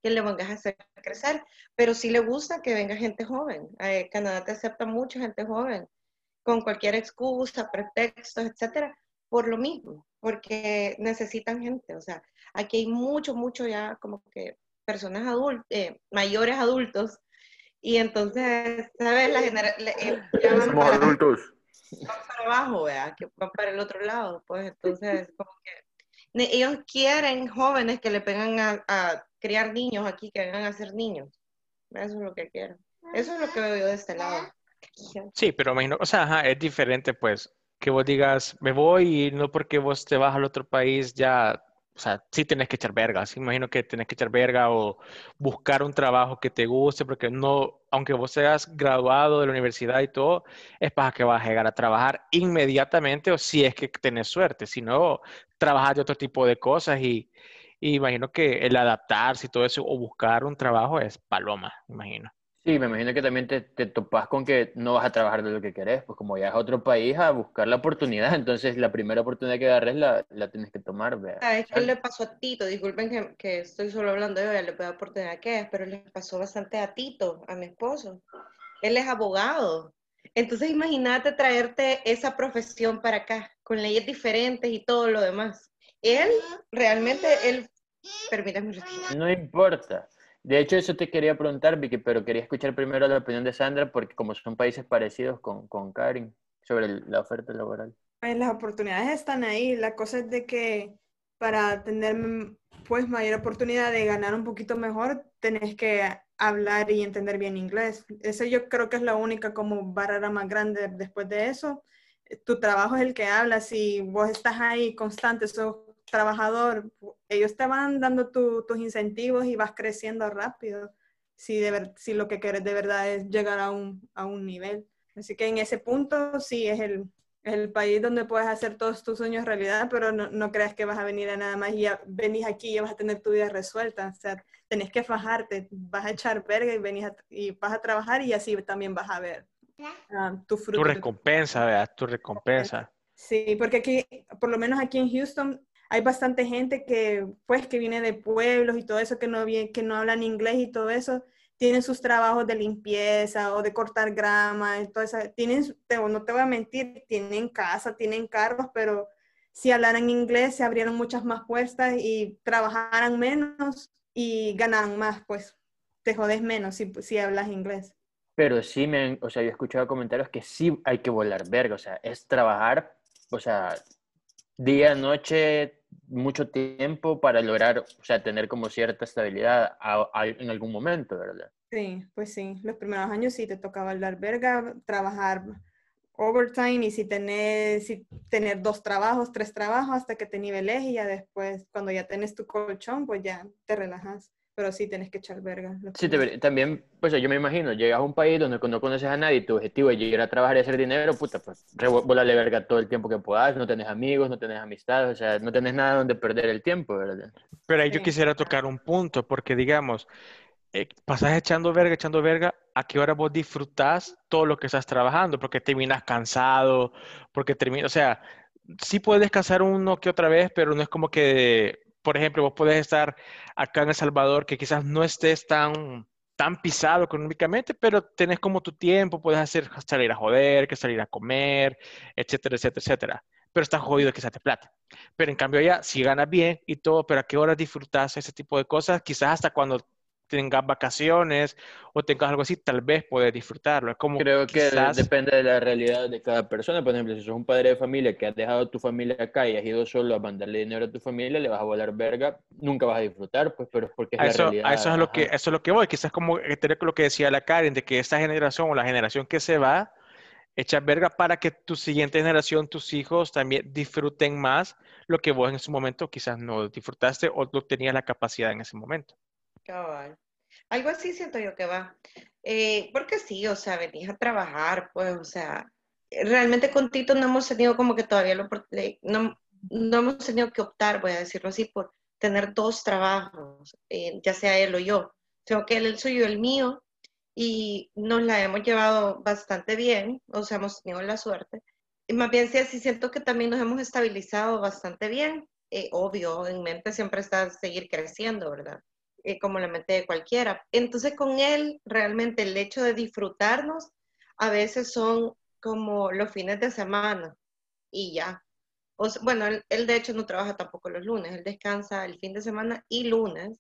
que le vengas a hacer crecer, pero sí le gusta que venga gente joven. Eh, Canadá te acepta mucha gente joven con cualquier excusa, pretextos, etcétera, por lo mismo, porque necesitan gente. O sea, aquí hay mucho, mucho ya como que personas adultas, eh, mayores adultos, y entonces, ¿sabes? La generación... Eh,
Somos adultos.
Van para abajo, ¿verdad? Que van para el otro lado, pues entonces, como que ellos quieren jóvenes que le pegan a, a criar niños aquí, que vengan a ser niños. Eso es lo que quieren. Eso es lo que veo yo de este lado.
Sí, pero imagino, o sea, es diferente, pues, que vos digas, me voy y no porque vos te vas al otro país ya o sea, sí tienes que echar verga. Sí, imagino que tienes que echar verga o buscar un trabajo que te guste, porque no, aunque vos seas graduado de la universidad y todo, es para que vas a llegar a trabajar inmediatamente o si es que tenés suerte. Si no, trabajar de otro tipo de cosas y, y imagino que el adaptarse y todo eso o buscar un trabajo es paloma, imagino.
Sí, me imagino que también te, te topas con que no vas a trabajar de lo que querés, pues como ya es otro país a buscar la oportunidad, entonces la primera oportunidad que agarres la, la tienes que tomar. ¿verdad?
¿Sabes qué le pasó a Tito? Disculpen que, que estoy solo hablando de puedo oportunidad que es, pero le pasó bastante a Tito, a mi esposo. Él es abogado. Entonces imagínate traerte esa profesión para acá, con leyes diferentes y todo lo demás. Él, realmente, él, permítame.
No importa. De hecho, eso te quería preguntar, Vicky, pero quería escuchar primero la opinión de Sandra, porque como son países parecidos con, con Karin sobre la oferta laboral.
Pues las oportunidades están ahí. La cosa es de que para tener pues mayor oportunidad de ganar un poquito mejor, tenés que hablar y entender bien inglés. Ese yo creo que es la única como barrera más grande después de eso. Tu trabajo es el que habla. Si vos estás ahí constante, sos trabajador, ellos te van dando tu- tus incentivos y vas creciendo rápido. Si, de ver- si lo que quieres de verdad es llegar a un, a un nivel. Así que en ese punto sí es el, el país donde puedes hacer todos tus sueños realidad, pero no, no creas que vas a venir a nada más y ya venís aquí y vas a tener tu vida resuelta. O sea, tenés que fajarte, vas a echar verga y, venís a- y vas a trabajar y así también vas a ver ah, tu fruto.
Tu recompensa, ¿verdad? Tu recompensa.
Sí, porque aquí, por lo menos aquí en Houston, hay bastante gente que, pues, que viene de pueblos y todo eso, que no, que no hablan inglés y todo eso, tienen sus trabajos de limpieza o de cortar grama y todo eso. Tienen, te- no te voy a mentir, tienen casa, tienen carros, pero si hablaran inglés se abrieron muchas más puertas y trabajaran menos y ganaran más, pues te jodes menos si, si hablas inglés.
Pero sí me o sea, yo he escuchado comentarios que sí hay que volar verga, o sea, es trabajar, o sea, día, noche, mucho tiempo para lograr, o sea, tener como cierta estabilidad en algún momento, ¿verdad?
Sí, pues sí, los primeros años sí te tocaba hablar verga, trabajar overtime y si tenés, si tener dos trabajos, tres trabajos hasta que te niveles y ya después, cuando ya tenés tu colchón, pues ya te relajas. Pero sí tienes que echar verga.
Sí, te- también, pues yo me imagino, llegas a un país donde no conoces a nadie y tu objetivo es llegar a trabajar y hacer dinero, puta, pues volale verga todo el tiempo que puedas, no tenés amigos, no tenés amistades, o sea, no tenés nada donde perder el tiempo, ¿verdad?
Pero ahí yo quisiera tocar un punto, porque digamos, eh, pasas echando verga, echando verga, ¿a qué hora vos disfrutás todo lo que estás trabajando? Porque terminas cansado, porque terminas, o sea, sí puedes descansar uno que otra vez, pero no es como que, por ejemplo, vos podés estar acá en El Salvador, que quizás no estés tan, tan pisado económicamente, pero tenés como tu tiempo, puedes hacer, salir a joder, que salir a comer, etcétera, etcétera, etcétera. Pero estás jodido quizás de plata. Pero en cambio allá, si ganas bien y todo, pero a qué hora disfrutas ese tipo de cosas, quizás hasta cuando tengas vacaciones o tengas algo así, tal vez puedes disfrutarlo. Es como
Creo que depende de la realidad de cada persona. Por ejemplo, si sos un padre de familia que has dejado a tu familia acá y has ido solo a mandarle dinero a tu familia, le vas a volar verga, nunca vas a disfrutar, pues, pero es porque es
A
la
eso,
realidad.
a eso es lo que, eso es lo que voy, quizás como lo que decía la Karen, de que esta generación o la generación que se va, echa verga para que tu siguiente generación, tus hijos también disfruten más lo que vos en ese momento quizás no disfrutaste o no tenías la capacidad en ese momento.
Cabal. Algo así siento yo que va. Eh, porque sí, o sea, venís a trabajar, pues, o sea, realmente con Tito no hemos tenido como que todavía lo, no, no hemos tenido que optar, voy a decirlo así, por tener dos trabajos, eh, ya sea él o yo. Tengo que él el suyo, el mío, y nos la hemos llevado bastante bien, o sea, hemos tenido la suerte. Y más bien sí, así siento que también nos hemos estabilizado bastante bien. Eh, obvio, en mente siempre está seguir creciendo, ¿verdad? Eh, como la mente de cualquiera. Entonces con él, realmente el hecho de disfrutarnos a veces son como los fines de semana y ya. O bueno, él, él de hecho no trabaja tampoco los lunes, él descansa el fin de semana y lunes.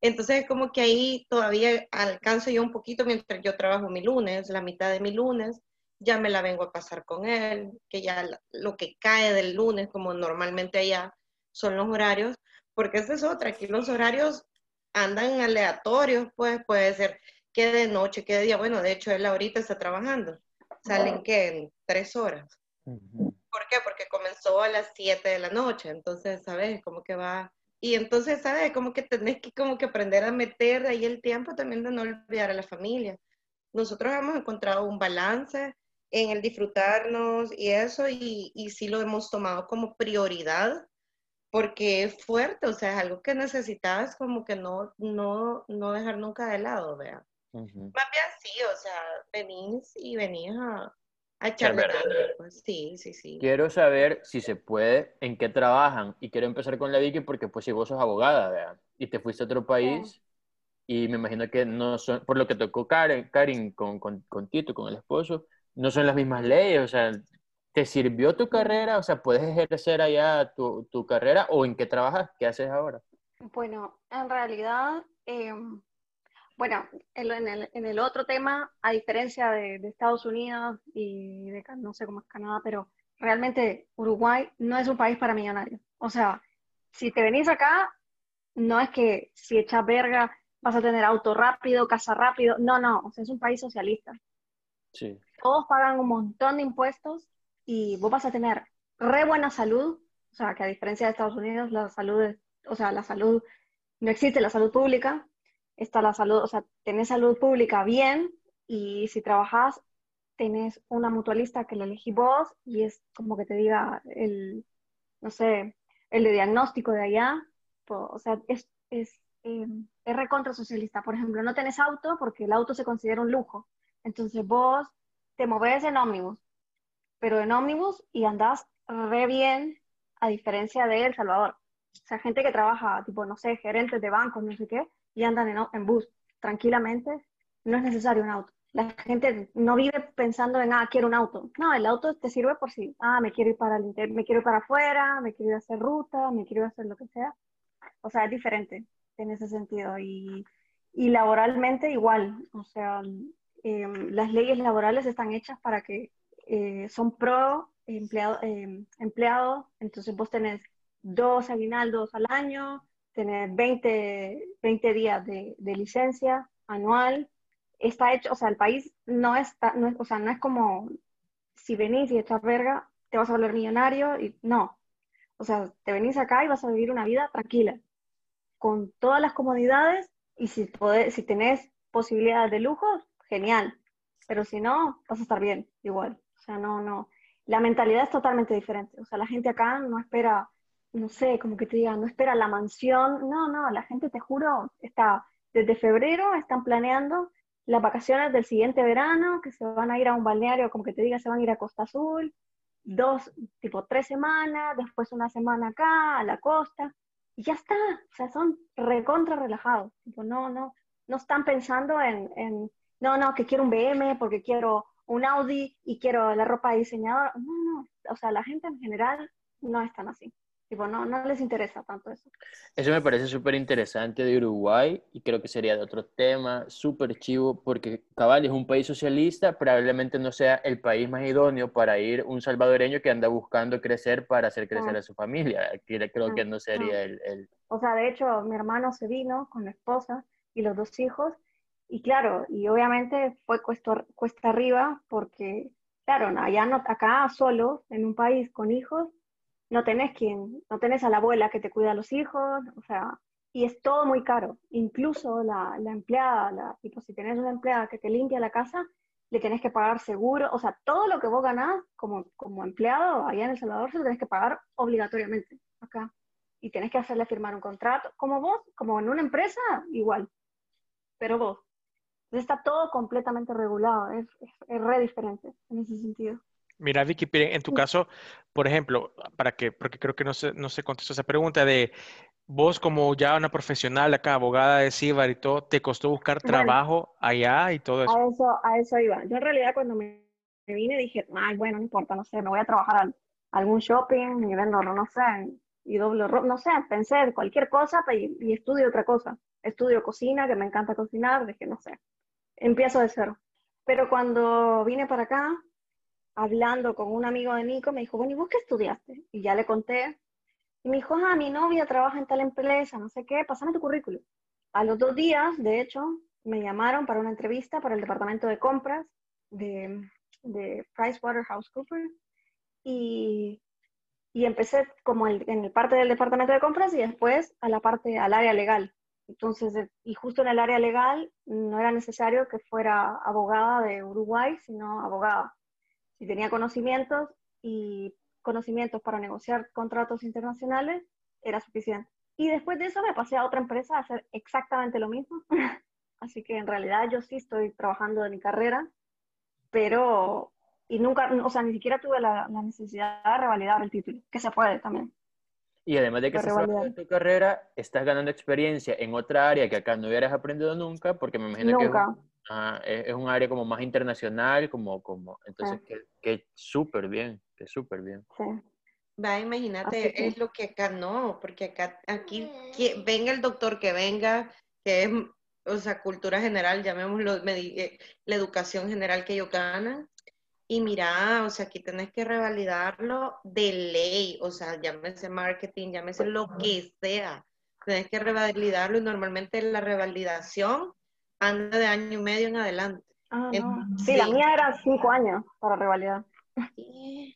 Entonces es como que ahí todavía alcanzo yo un poquito mientras yo trabajo mi lunes, la mitad de mi lunes, ya me la vengo a pasar con él, que ya lo que cae del lunes, como normalmente allá son los horarios, porque esa es otra, aquí los horarios andan aleatorios, pues puede ser que de noche, que de día, bueno, de hecho él ahorita está trabajando, salen que en tres horas.
Ujú.
¿Por qué? Porque comenzó a las 7 de la noche, entonces, ¿sabes? Como que va Y entonces, ¿sabes? Como que tenés que como que aprender a meter ahí el tiempo también de no olvidar a la familia. Nosotros hemos encontrado un balance en el disfrutarnos y eso, y, y sí lo hemos tomado como prioridad, porque es fuerte, o sea, es algo que necesitas como que no, no, no dejar nunca de lado, vea. Más bien sí, o sea, venís y venís a, a echarle pues. Sí, sí, sí.
Quiero saber si se puede, en qué trabajan, y quiero empezar con la Vicky porque pues si vos sos abogada, vea, y te fuiste a otro país, y me imagino que no son, por lo que tocó Karen, Karen con, con, con Tito, con el esposo, no son las mismas leyes, o sea, ¿te sirvió tu carrera? O sea, ¿puedes ejercer allá tu, tu carrera o en qué trabajas? ¿Qué haces ahora?
Bueno, en realidad, eh, bueno, en el, en el, otro tema, a diferencia de, de, Estados Unidos y de, no sé cómo es Canadá, pero realmente Uruguay no es un país para millonarios. O sea, si te venís acá, no es que si echas verga vas a tener auto rápido, casa rápido. No, no, o sea, es un país socialista.
Sí.
Todos pagan un montón de impuestos y vos vas a tener re buena salud. O sea, que a diferencia de Estados Unidos, la salud, o sea, la salud, no existe la salud pública, está la salud, o sea, tenés salud pública bien y si trabajas, tenés una mutualista que la elegí vos y es como que te diga el, no sé, el de diagnóstico de allá, o sea, es, es, eh, es recontra socialista. Por ejemplo, no tenés auto porque el auto se considera un lujo. Entonces vos te moves en ómnibus, pero en ómnibus y andás re bien a diferencia de El Salvador. O sea, gente que trabaja, tipo, no sé, gerentes de bancos, no sé qué, y andan en, en bus tranquilamente, no es necesario un auto. La gente no vive pensando en, ah, quiero un auto. No, el auto te sirve por si, ah, me quiero ir para el interior, me quiero ir para afuera, me quiero ir a hacer ruta, me quiero ir a hacer lo que sea. O sea, es diferente en ese sentido. Y, y laboralmente igual, o sea, eh, las leyes laborales están hechas para que eh, son pro empleado, eh, empleado, entonces vos tenés dos aguinaldos al año, tener 20, 20 días de, de, licencia anual. Está hecho, o sea, el país no está, no es, o sea, no es como si venís y echas verga, te vas a volver millonario y no. O sea, te venís acá y vas a vivir una vida tranquila, con todas las comodidades y si, podés, si tenés posibilidades de lujo, genial. Pero si no, vas a estar bien, igual. No, no. La mentalidad es totalmente diferente. O sea, la gente acá no espera no sé, como que te digan, no espera la mansión. No, no, la gente, te juro, está desde febrero, están planeando las vacaciones del siguiente verano, que se van a ir a un balneario, como que te diga, se van a ir a Costa Azul, dos, tipo tres semanas, después una semana acá, a la costa, y ya está, o sea, son recontra relajados, tipo, no, no, no están pensando en, en, no, no, que quiero un BM porque quiero un Audi y quiero la ropa de diseñador, no, no, o sea, la gente en general no están así. Tipo, no, no les interesa tanto eso.
Eso me parece súper interesante de Uruguay y creo que sería de otro tema súper chivo porque cabal es un país socialista, probablemente no sea el país más idóneo para ir un salvadoreño que anda buscando crecer para hacer crecer a su familia. Creo que no sería el, el,
O sea, de hecho, mi hermano se vino con la esposa y los dos hijos y claro, y obviamente fue cuesta, cuesta arriba porque, claro, allá no, acá solo, en un país con hijos, no tenés quien, no tenés a la abuela que te cuida a los hijos, o sea, y es todo muy caro. Incluso la, la empleada, la, tipo, si tenés una empleada que te limpia la casa, le tenés que pagar seguro, o sea, todo lo que vos ganás como, como empleado allá en El Salvador se lo tenés que pagar obligatoriamente acá. Y tenés que hacerle firmar un contrato, como vos, como en una empresa, igual, pero vos. Está todo completamente regulado, es, es, es re diferente en ese sentido.
Mira, Vicky, en tu caso, por ejemplo, para que, porque creo que no se, no se contestó esa pregunta de vos como ya una profesional acá, abogada de CIBAR y todo, ¿te costó buscar trabajo allá y todo eso?
A eso, a eso iba. Yo en realidad cuando me, vine dije, ay, bueno, no importa, no sé, me voy a trabajar a algún shopping y vendo, no, sé, y doble no sé, pensé cualquier cosa y, y estudio otra cosa. Estudio cocina, que me encanta cocinar, dije, no sé, empiezo de cero. Pero cuando vine para acá, hablando con un amigo de Nico, me dijo, bueno, ¿y vos qué estudiaste? Y ya le conté. Y me dijo, ah, mi novia trabaja en tal empresa, no sé qué, pásame tu currículum. A los dos días, de hecho, me llamaron para una entrevista para el departamento de compras de, de PricewaterhouseCoopers. Y y empecé como en el parte del departamento de compras y después a la parte, al área legal. Entonces, eh, y justo en el área legal no era necesario que fuera abogada de Uruguay, sino abogada. Si tenía conocimientos y conocimientos para negociar contratos internacionales, era suficiente. Y después de eso me pasé a otra empresa a hacer exactamente lo mismo. Así que en realidad yo sí estoy trabajando de mi carrera, pero, y nunca, o sea, ni siquiera tuve la, la necesidad de revalidar el título, que se puede también.
Y además de que estás trabajando tu carrera, estás ganando experiencia en otra área que acá no hubieras aprendido nunca, porque me imagino que es un, área como más internacional, como, como entonces que, súper bien, que súper bien.
Sí. Va, imagínate, es lo que acá no, porque acá, aquí, que venga el doctor que venga, que es, o sea, cultura general, llamémoslo, eh, la educación general que ellos ganan, y mira, o sea, aquí tenés que revalidarlo de ley, o sea, llámese marketing, llámese lo que sea. Tenés que revalidarlo y normalmente la revalidación anda de año y medio en adelante.
Ah, Sí, la mía era cinco años para revalidar.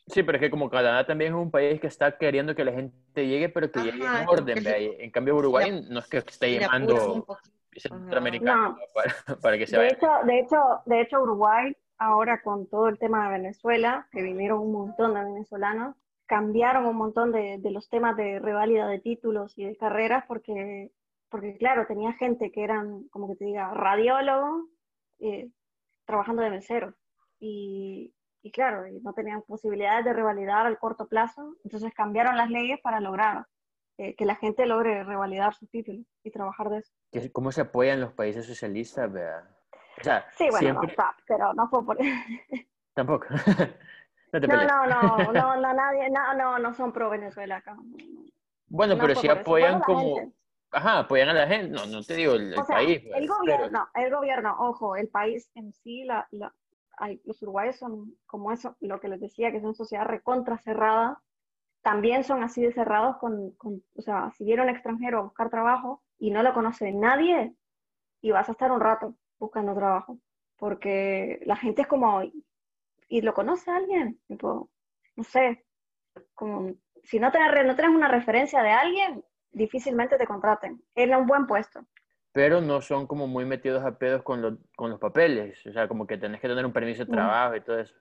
Sí, pero es que como Canadá también es un país que está queriendo que la gente llegue, pero que llegue en orden. En cambio, Uruguay no es que esté llamando centroamericano para, para, que se
de Hecho, de, hecho, de hecho, Uruguay ahora con todo el tema de Venezuela, que vinieron un montón de venezolanos, cambiaron un montón de, los temas de reválida de títulos y de carreras porque, porque, claro, tenía gente que eran, como que te diga, radiólogos eh, trabajando de mesero. Y, y claro, no tenían posibilidades de revalidar al corto plazo, entonces cambiaron las leyes para lograr eh, que la gente logre revalidar su título y trabajar de eso.
¿Cómo se apoyan los países socialistas?
Sí, bueno, no, pero no fue por...
Tampoco.
no, no, no, no, no, nadie, no, no, no son pro Venezuela acá.
Bueno, pero sí apoyan como... Ajá, apoyan a la gente. No, no te digo el, país.
Pues, el gobierno, el gobierno, ojo, el país en sí, la, la, los uruguayos son como eso, lo que les decía, que son sociedad recontra cerrada, también son así de cerrados con, con, o sea, si viene un extranjero a buscar trabajo y no lo conoce nadie, y vas a estar un rato buscando trabajo, porque la gente es como, ¿y lo conoce alguien? Tipo, no sé, como, si no tienes, no una referencia de alguien, difícilmente te contraten. Era un buen puesto.
Pero no son como muy metidos a pedos con, lo, con los papeles, o sea, como que tenés que tener un permiso de trabajo y todo eso.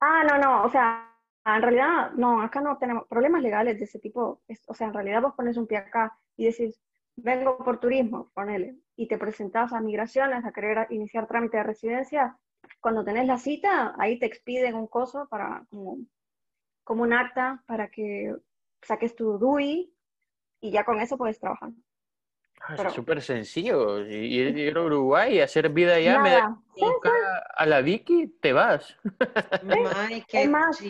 Ah, no, no, o sea, en realidad, no, acá no tenemos problemas legales de ese tipo. o sea, en realidad vos pones un pie acá y decís, vengo por turismo, ponele, y te presentás a migraciones a querer iniciar trámite de residencia, cuando tenés la cita, ahí te expiden un coso para, como, como un acta para que saques tu DUI y ya con eso puedes trabajar.
Ah, es súper sencillo. Ir, a Uruguay y hacer vida allá, me da a la Vicky, te vas.
Ay, qué más,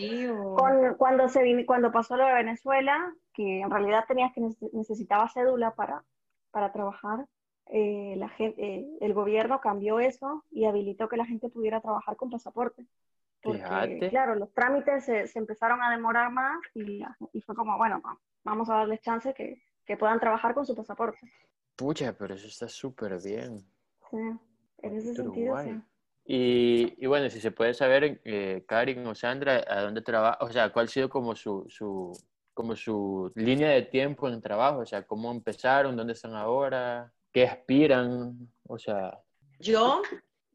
cuando, se, cuando pasó lo de Venezuela, que en realidad tenías que necesitaba cédula para, para trabajar, eh, la gente, eh, el gobierno cambió eso y habilitó que la gente pudiera trabajar con pasaporte. Porque, claro, los trámites se, empezaron a demorar más y, y, fue como, bueno, vamos a darles chance que, que puedan trabajar con su pasaporte.
Pucha, pero eso está súper bien.
Sí, en ese sentido, sí.
Y, y, bueno, si se puede saber, eh, Karin o Sandra, ¿a dónde trabaja? O sea, ¿cuál ha sido como su, su, como su línea de tiempo en el trabajo? O sea, ¿cómo empezaron? ¿Dónde están ahora? qué aspiran? O sea...
Yo,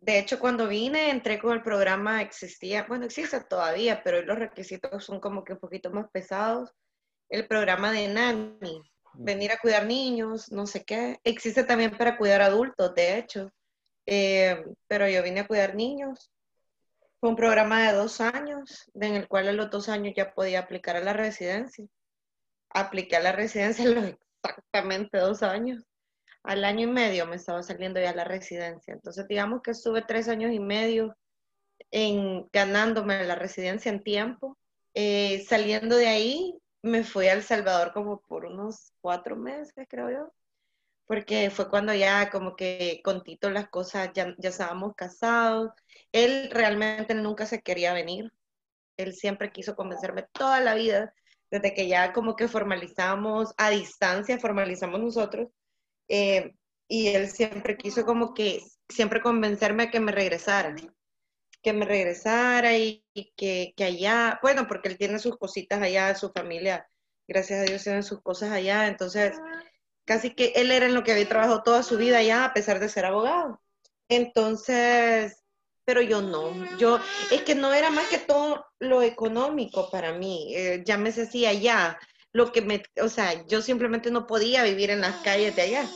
de hecho, cuando vine, entré con el programa, existía, bueno, existe todavía, pero los requisitos son como que un poquito más pesados. El programa de Nani, venir a cuidar niños, no sé qué. Existe también para cuidar adultos, de hecho. Eh, pero yo vine a cuidar niños. Un programa de dos años, en el cual a los dos años ya podía aplicar a la residencia. Apliqué a la residencia a los exactamente dos años al año y medio me estaba saliendo ya la residencia. Entonces, digamos que estuve tres años y medio en ganándome la residencia en tiempo. Eh, saliendo de ahí, me fui a El Salvador como por unos cuatro meses, creo yo, porque fue cuando ya como que con Tito las cosas, ya, ya estábamos casados. Él realmente nunca se quería venir. Él siempre quiso convencerme toda la vida, desde que ya como que formalizamos a distancia, formalizamos nosotros, eh, y él siempre quiso como que, siempre convencerme a que me regresara, que me regresara y, que, que, allá, bueno, porque él tiene sus cositas allá, su familia gracias a Dios tienen sus cosas allá, entonces casi que él era en lo que había trabajado toda su vida allá, a pesar de ser abogado. Entonces, pero yo no, yo, es que no era más que todo lo económico para mí, eh, me decía allá, lo que me, o sea, yo simplemente no podía vivir en las calles de allá,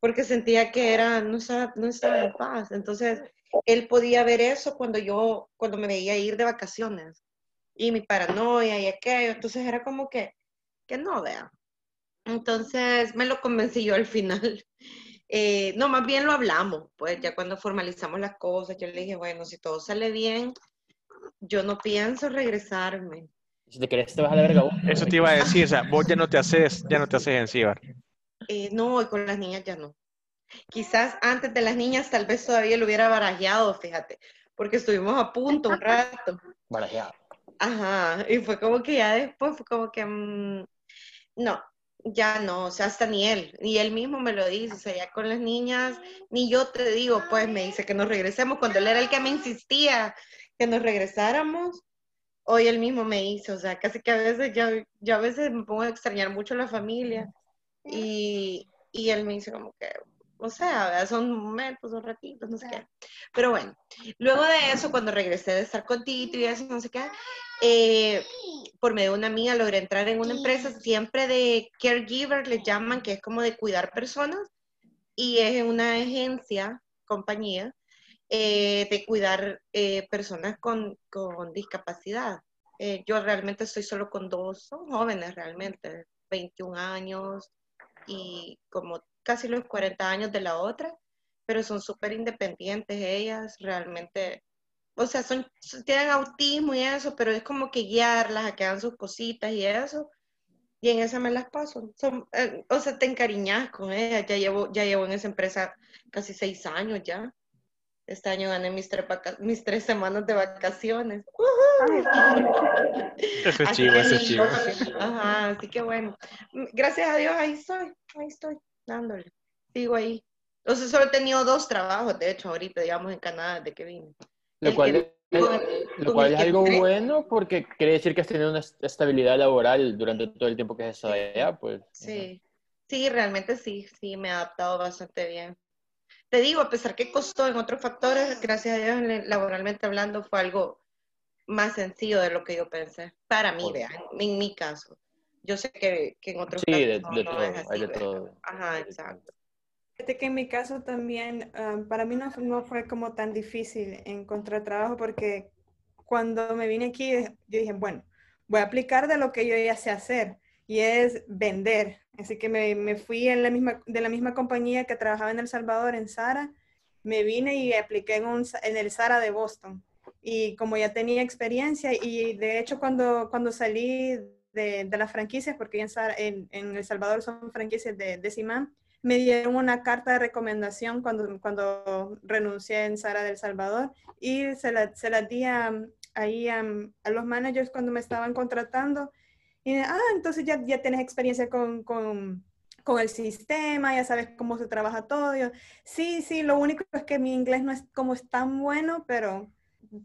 porque sentía que era, no estaba, no estaba en paz, entonces él podía ver eso cuando yo, cuando me veía ir de vacaciones, y mi paranoia y aquello, entonces era como que, que no, vea. Entonces me lo convencí yo al final. Eh, no, más bien lo hablamos, pues ya cuando formalizamos las cosas, yo le dije, bueno, si todo sale bien, yo no pienso regresarme.
Si te querés te vas a la verga vos.
Eso te iba a decir, o sea, vos ya no te haces, ya no te haces en Cibar.
Eh, no, y con las niñas ya no. Quizás antes de las niñas tal vez todavía lo hubiera barajeado, fíjate, porque estuvimos a punto un rato.
Barajeado.
Ajá, y fue como que ya después fue como que, mm, no, ya no, o sea, hasta ni él, ni él mismo me lo dice, o sea, ya con las niñas, ni yo te digo, pues me dice que nos regresemos, cuando él era el que me insistía que nos regresáramos, hoy él mismo me dice, o sea, casi que a veces, ya, ya a veces me pongo a extrañar mucho a la familia, y, y él me dice como que, o sea, son momentos, son ratitos, no sé qué. Pero bueno, luego de eso, cuando regresé de estar con Tito y así, no sé qué, eh, por medio de una amiga logré entrar en una empresa siempre de caregiver, le llaman, que es como de cuidar personas, y es una agencia, compañía, eh, de cuidar eh, personas con, con discapacidad. yo realmente estoy solo con dos, son jóvenes realmente, 21 años y como casi los 40 años de la otra, pero son súper independientes ellas, realmente, o sea, son, tienen autismo y eso, pero es como que guiarlas a que hagan sus cositas y eso, y en esa me las paso. Son, eh, o sea, te encariñas con ellas, ya llevo, ya llevo en esa empresa casi seis años ya. Este año gané mis tres, mis tres semanas de vacaciones.
Eso es chivo, eso es chivo.
Ajá, así que bueno, gracias a Dios ahí estoy, ahí estoy dándole. Sigo ahí. Entonces solo he tenido dos trabajos, de hecho, ahorita, digamos, en Canadá, desde que vine.
Lo cual, es, lo cual es algo bueno porque quiere decir que has tenido una estabilidad laboral durante todo el tiempo que has estado allá, pues.
Sí, sí, realmente sí, sí, me he adaptado bastante bien. Te digo, a pesar que costó en otros factores, gracias a Dios, laboralmente hablando, fue algo más sencillo de lo que yo pensé. Para mí, vean, en mi caso. Yo sé que, que en otros
sí,
casos
de, de
no
todo,
es así,
hay de todo.
Ajá, exacto.
Fíjate que en mi caso también, ah, para mí no, no fue como tan difícil encontrar trabajo porque cuando me vine aquí, yo dije, bueno, voy a aplicar de lo que yo ya sé hacer y es vender. Así que me, me fui en la misma, de la misma compañía que trabajaba en El Salvador, en Sara, me vine y apliqué en, un, en el Sara de Boston. Y como ya tenía experiencia y de hecho cuando, cuando salí de, de las franquicias, porque en, en, en, El Salvador son franquicias de, de Simán, me dieron una carta de recomendación cuando, cuando renuncié en Sara del Salvador y se la, se la di a, ahí a, a, los managers cuando me estaban contratando. Y, ah, entonces ya, ya tienes experiencia con, con, con, el sistema, ya sabes cómo se trabaja todo. Sí, sí, lo único es que mi inglés no es como es tan bueno, pero,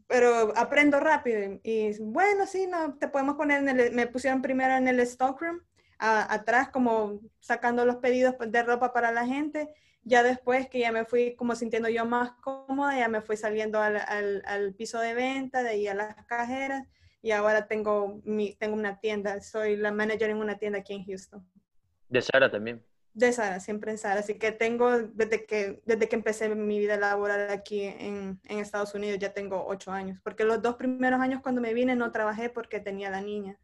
pero aprendo rápido. Y bueno, sí, no, te podemos poner me pusieron primero en el stockroom a, atrás como sacando los pedidos de ropa para la gente. Ya después que ya me fui como sintiendo yo más cómoda, ya me fui saliendo al, al, al piso de venta, de ahí a las cajeras y ahora tengo, mi, tengo una tienda, soy la manager en una tienda aquí en Houston.
De Sara también.
De Sara, siempre en Sara. Así que tengo, desde que, desde que empecé mi vida laboral aquí en, en Estados Unidos, ya tengo ocho años. Porque los dos primeros años cuando me vine no trabajé porque tenía la niña.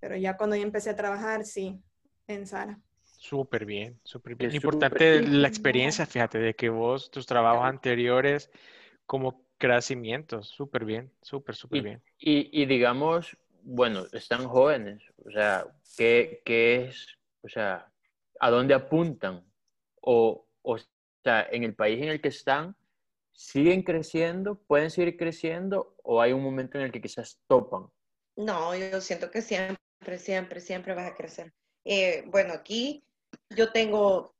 Pero ya cuando yo empecé a trabajar, sí, en Sara.
Súper bien, súper bien. Es Importante super la experiencia, fíjate, de que vos, tus trabajos anteriores, como crecimiento, súper bien, súper, súper bien.
Y, y, digamos, bueno, están jóvenes, o sea, ¿qué, ¿qué, es, o sea, a dónde apuntan? O, o sea, en el país en el que están, ¿siguen creciendo? ¿Pueden seguir creciendo? ¿O hay un momento en el que quizás topan?
No, yo siento que siempre siempre, siempre, siempre vas a crecer. Eh, bueno, aquí yo tengo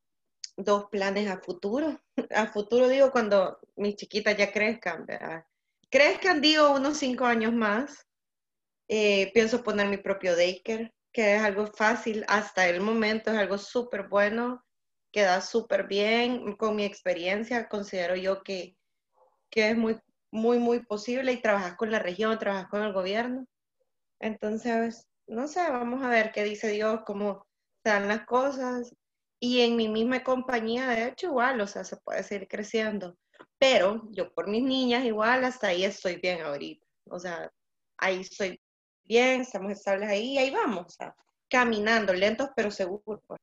dos planes a futuro. A futuro digo cuando mis chiquitas ya crezcan, ¿verdad? Crezcan, digo, unos cinco años más. Eh, pienso poner mi propio daycare. que es algo fácil hasta el momento, es algo súper bueno, queda súper bien. Con mi experiencia, considero yo que, que es muy, muy, muy posible y trabajas con la región, trabajas con el gobierno. Entonces, no sé, vamos a ver qué dice Dios, cómo se dan las cosas. Y en mi misma compañía, de hecho, igual, o sea, se puede seguir creciendo. Pero yo por mis niñas, igual, hasta ahí estoy bien ahorita. O sea, ahí estoy bien, estamos estables ahí, y ahí vamos, caminando, lentos pero seguros. Pues.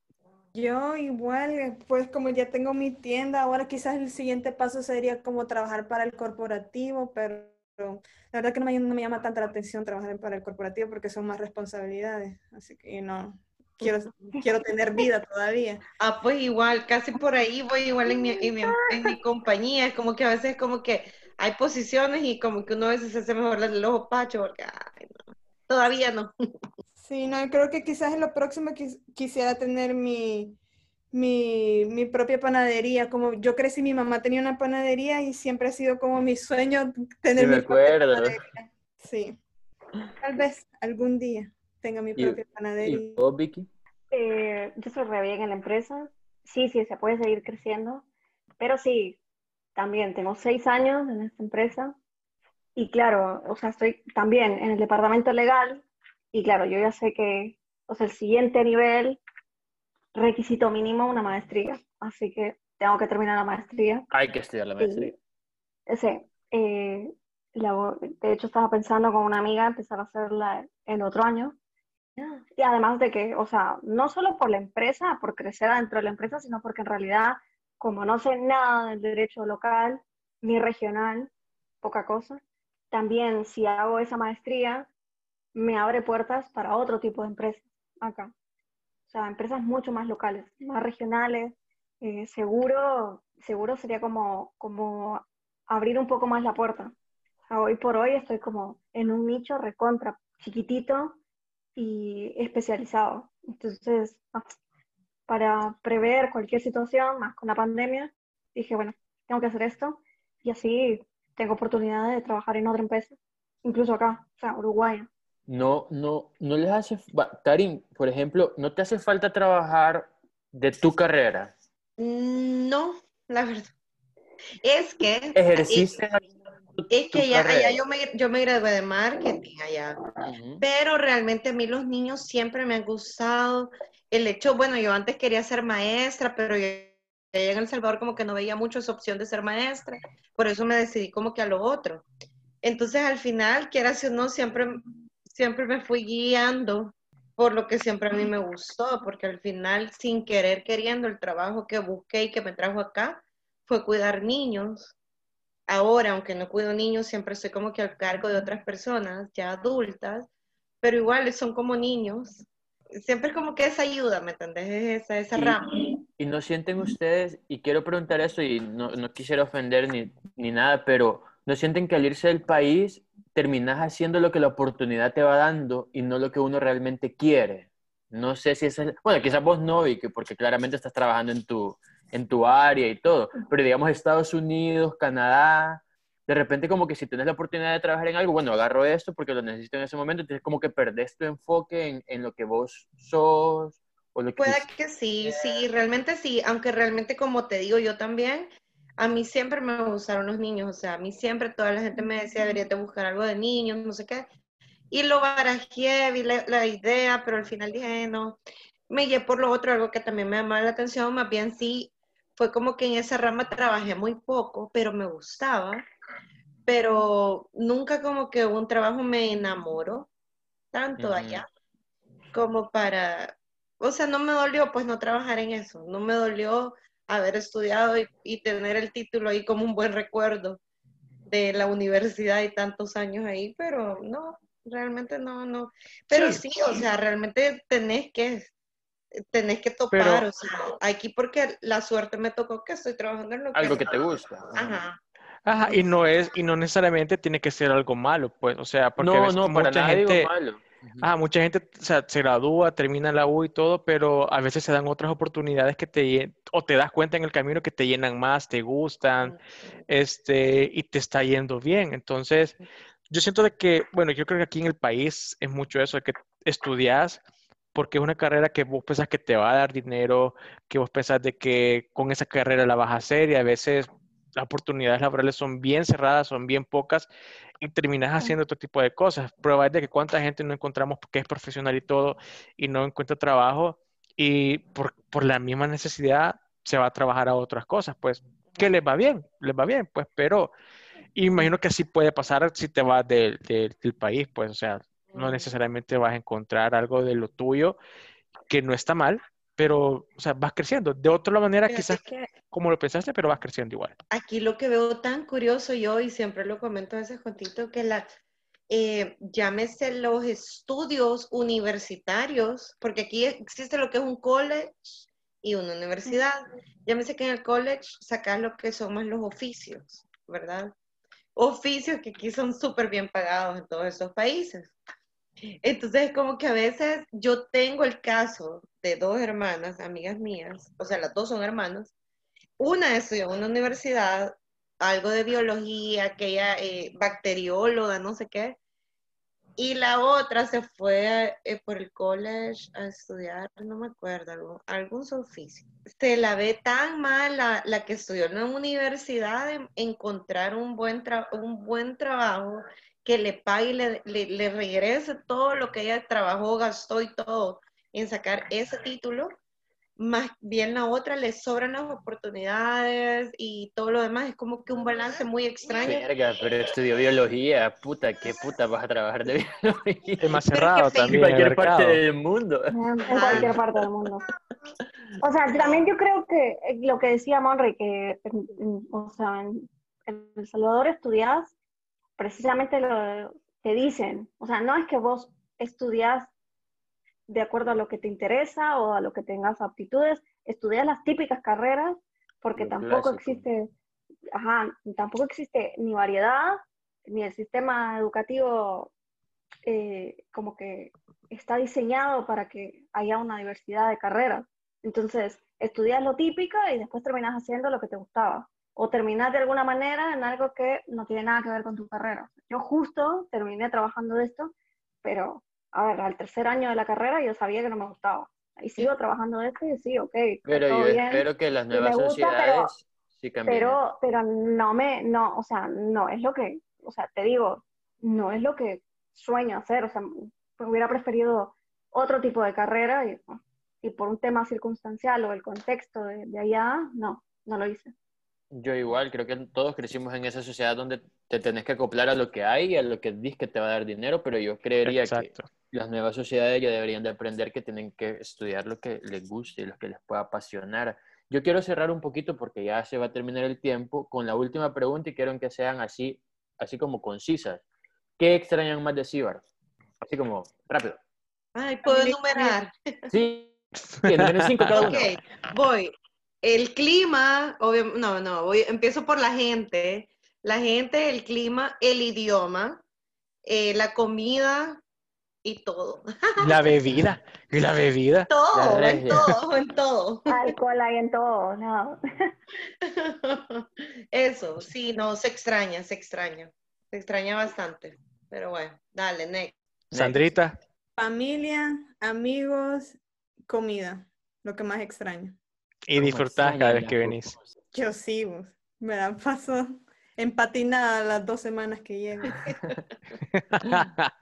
Yo igual, pues como ya tengo mi tienda, ahora quizás el siguiente paso sería como trabajar para el corporativo, pero la verdad que no me, no me llama tanta la atención trabajar para el corporativo porque son más responsabilidades, así que no, quiero, quiero tener vida todavía.
Ah, pues igual, casi por ahí voy igual en mi, en mi, en mi compañía, es como que a veces como que hay posiciones y como que uno a veces se hace mejor el ojo pacho porque ay, no, todavía no.
Sí, no, creo que quizás en lo próximo quisiera tener mi, mi, mi, propia panadería. Como yo crecí, mi mamá tenía una panadería y siempre ha sido como mi sueño tener
Sí,
mi
me
propia panadería. Sí, tal vez algún día tenga mi
Y-
propia
¿Y
panadería.
vos, Vicky?
Eh, yo soy re bien en la empresa. Sí, sí, se puede seguir creciendo. Pero sí, también tengo seis años en esta empresa. Y claro, o sea, estoy también en el departamento legal. Y claro, yo ya sé que, o sea, el siguiente nivel, requisito mínimo, una maestría. Así que tengo que terminar la maestría.
Hay que estudiar la maestría.
Sí, eh, la- de hecho estaba pensando con una amiga empezar a hacerla el otro año. Y además de que, o sea, no solo por la empresa, por crecer dentro de la empresa, sino porque en realidad, como no sé nada del derecho local ni regional, poca cosa, también si hago esa maestría, me abre puertas para otro tipo de empresas acá. O sea, empresas mucho más locales, más regionales. eh, seguro, seguro sería como, como abrir un poco más la puerta. Hoy por hoy estoy como en un nicho recontra chiquitito y especializado. Entonces, ah, para prever cualquier situación, más con la pandemia, dije, bueno, tengo que hacer esto y así tengo oportunidad de trabajar en otra empresa, incluso acá, o sea, Uruguay.
No, no, no les hace, va, Karin, por ejemplo, ¿no te hace falta trabajar de tu carrera?
No, la verdad. Es que,
¿Ejerciste
es
tu
que ya, allá yo me, yo me gradué de marketing allá. Pero realmente a mí los niños siempre me han gustado. El hecho, bueno, yo antes quería ser maestra, pero yo allá en El Salvador como que no veía mucho esa opción de ser maestra. Por eso me decidí como que a lo otro. Entonces al final, quieras o no, siempre, siempre me fui guiando por lo que siempre a mí me gustó, porque al final, sin querer queriendo, el trabajo que busqué y que me trajo acá fue cuidar niños. Ahora, aunque no cuido niños, siempre estoy como que al cargo de otras personas ya adultas, pero igual son como niños. Siempre es como que esa ayuda, ¿me entendés? Es esa, esa
Y-
rama.
Y no sienten ustedes, y quiero preguntar eso, y no, no quisiera ofender ni, ni nada, pero ¿no sienten que al irse del país terminas haciendo lo que la oportunidad te va dando y no lo que uno realmente quiere? No sé si es... Bueno, quizás vos no, Vicky, porque claramente estás trabajando en tu, en tu área y todo, pero digamos Estados Unidos, Canadá, de repente como que si tienes la oportunidad de trabajar en algo, bueno, agarro esto porque lo necesito en ese momento, entonces como que perdés tu enfoque en, en lo que vos sos o lo que
Puede que sí, sí, realmente sí, aunque realmente como te digo yo también, a mí siempre me gustaron los niños, o sea, a mí siempre toda la gente me decía, deberías de buscar algo de niños, no sé qué, y lo barajé, vi la, la idea, pero al final dije, no, me guié por lo otro, algo que también me llamaba la atención, más bien sí, fue como que en esa rama trabajé muy poco, pero me gustaba, pero nunca como que un trabajo me enamoró tanto allá como para, o sea, no me dolió pues no trabajar en eso, no me dolió haber estudiado y, y tener el título ahí como un buen recuerdo de la universidad y tantos años ahí, pero no, realmente no, no, pero sí, o sea, realmente tenés que, tenés que topar,
Pero-
o sea, aquí porque la suerte me tocó que estoy trabajando en lo que...
algo que te gusta.
Ajá.
Ajá, y no es, y no necesariamente tiene que ser algo malo, pues, o sea, porque
No, no, para
mucha
nada digo
gente,
malo. Ujú.
ah, mucha gente, o sea, se gradúa, termina la U y todo, pero a veces se dan otras oportunidades que te, o te das cuenta en el camino que te llenan más, te gustan, este, y te está yendo bien. Entonces, yo siento de que, bueno, yo creo que aquí en el país es mucho eso, de que estudias porque es una carrera que vos pensás que te va a dar dinero, que vos pensás de que con esa carrera la vas a hacer y a veces las oportunidades laborales son bien cerradas, son bien pocas y terminas haciendo otro tipo de cosas. Prueba es de que cuánta gente no encontramos que es profesional y todo y no encuentra trabajo y por, por la misma necesidad se va a trabajar a otras cosas, pues que les va bien, les va bien, pues, pero imagino que así puede pasar si te vas del país, pues, o sea, no necesariamente vas a encontrar algo de lo tuyo que no está mal, pero, o sea, vas creciendo. De otra manera, quizás como lo pensaste, pero vas creciendo igual.
Aquí lo que veo tan curioso yo, y siempre lo comento a veces contigo, que la, eh, llámese los estudios universitarios, porque aquí existe lo que es un college y una universidad. Llámese que en el college sacas lo que son más los oficios, ¿verdad? Oficios que aquí son súper bien pagados en todos esos países. Entonces, como que a veces yo tengo el caso de dos hermanas, amigas mías, o sea, las dos son hermanas. Una estudió en una universidad, algo de biología, que ella eh, bacterióloga, no sé qué, y la otra se fue eh, por el college a estudiar, no me acuerdo, algún oficio. Se la ve tan mal la, que estudió en la universidad en encontrar un buen, un buen trabajo que le pague y le, le, regrese todo lo que ella trabajó, gastó y todo en sacar ese título, más bien la otra le sobran las oportunidades y todo lo demás, es como que un balance muy extraño.
Verga, pero estudió biología, puta, qué puta vas a trabajar de biología.
Es más cerrado también.
En cualquier parte del mundo.
En cualquier parte del mundo. O sea, también yo creo que eh, lo que decía Monry, que, o sea, en El Salvador estudias precisamente lo te dicen, o sea, no es que vos estudias de acuerdo a lo que te interesa o a lo que tengas aptitudes, estudias las típicas carreras porque tampoco existe, ajá, tampoco existe ni variedad, ni el sistema educativo eh, como que está diseñado para que haya una diversidad de carreras. Entonces, estudias lo típico y después terminas haciendo lo que te gustaba o terminar de alguna manera en algo que no tiene nada que ver con tu carrera. Yo justo terminé trabajando de esto, pero a ver, al tercer año de la carrera yo sabía que no me gustaba. Y sigo trabajando de esto y sí, ok.
Pero yo espero que las nuevas sociedades sí cambien.
Pero, pero no me, no, o sea, no es lo que, o sea, te digo, no es lo que sueño hacer, o sea, hubiera preferido otro tipo de carrera y, y por un tema circunstancial o el contexto de, de allá, no, no lo hice.
Yo igual, creo que todos crecimos en esa sociedad donde te tenés que acoplar a lo que hay y a lo que dices que te va a dar dinero, pero yo creería que las nuevas sociedades ya deberían de aprender que tienen que estudiar lo que les guste y lo que les pueda apasionar. Yo quiero cerrar un poquito porque ya se va a terminar el tiempo con la última pregunta y quiero que sean así, así como concisas. ¿Qué extrañan más de Cibar? Así como, rápido.
Ay, ¿puedo enumerar?
Sí, sí cinco cada uno.
Ok, voy el clima, no, no, voy, empiezo por la gente. La gente, el clima, el idioma, eh, la comida y todo.
La bebida, y la bebida.
Todo, en todo, en todo.
Alcohol hay en todo, no.
Eso, sí, no, se extraña, se extraña. Se extraña bastante. Pero bueno, dale, next.
Sandrita.
Familia, amigos, comida, lo que más extraño.
Y disfrutás cada vez que venís.
Yo sí, me dan paso empatinada las dos semanas que llevo.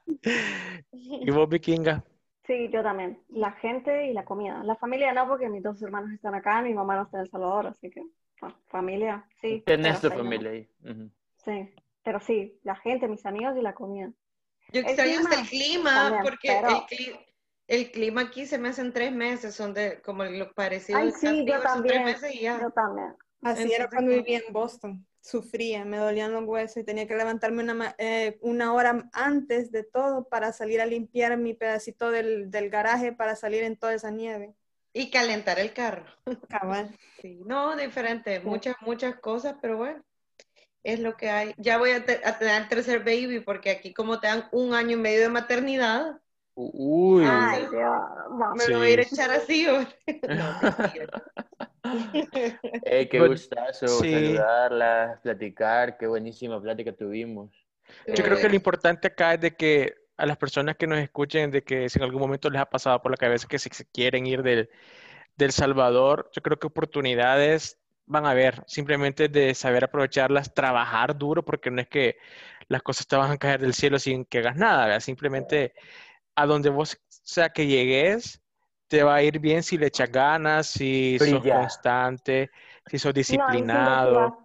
¿Y vos, Vikinga?
Sí, yo también. La gente y la comida. La familia no, porque mis dos hermanos están acá, mi mamá no está en El Salvador, así que familia, sí.
Tenés tu familia ahí.
Sí, pero sí, la gente, mis amigos y la comida.
Yo extraño hasta el clima, porque el clima el clima aquí se me hacen tres meses, son de como lo parecido.
Ay, sí, yo también. Yo también.
Así era cuando vivía en Boston. Sufría, me dolían los huesos y tenía que levantarme una, eh, una hora antes de todo para salir a limpiar mi pedacito del, del, garaje para salir en toda esa nieve.
Y calentar el carro.
Cabal.
Sí, no, diferente, muchas, muchas cosas, pero bueno, es lo que hay. Ya voy a, a tener el tercer baby porque aquí como te dan un año y medio de maternidad,
Uy.
Ay, Dios. me lo voy a ir a echar así.
eh, qué gustazo saludarla, platicar, qué buenísima plática tuvimos.
Yo creo que lo importante acá es de que a las personas que nos escuchen de que si en algún momento les ha pasado por la cabeza que si se quieren ir del, del Salvador, yo creo que oportunidades van a haber, simplemente de saber aprovecharlas, trabajar duro, porque no es que las cosas te van a caer del cielo sin que hagas nada, simplemente a donde vos sea que llegues, te va a ir bien si le echas ganas, si sos constante, si sos disciplinado.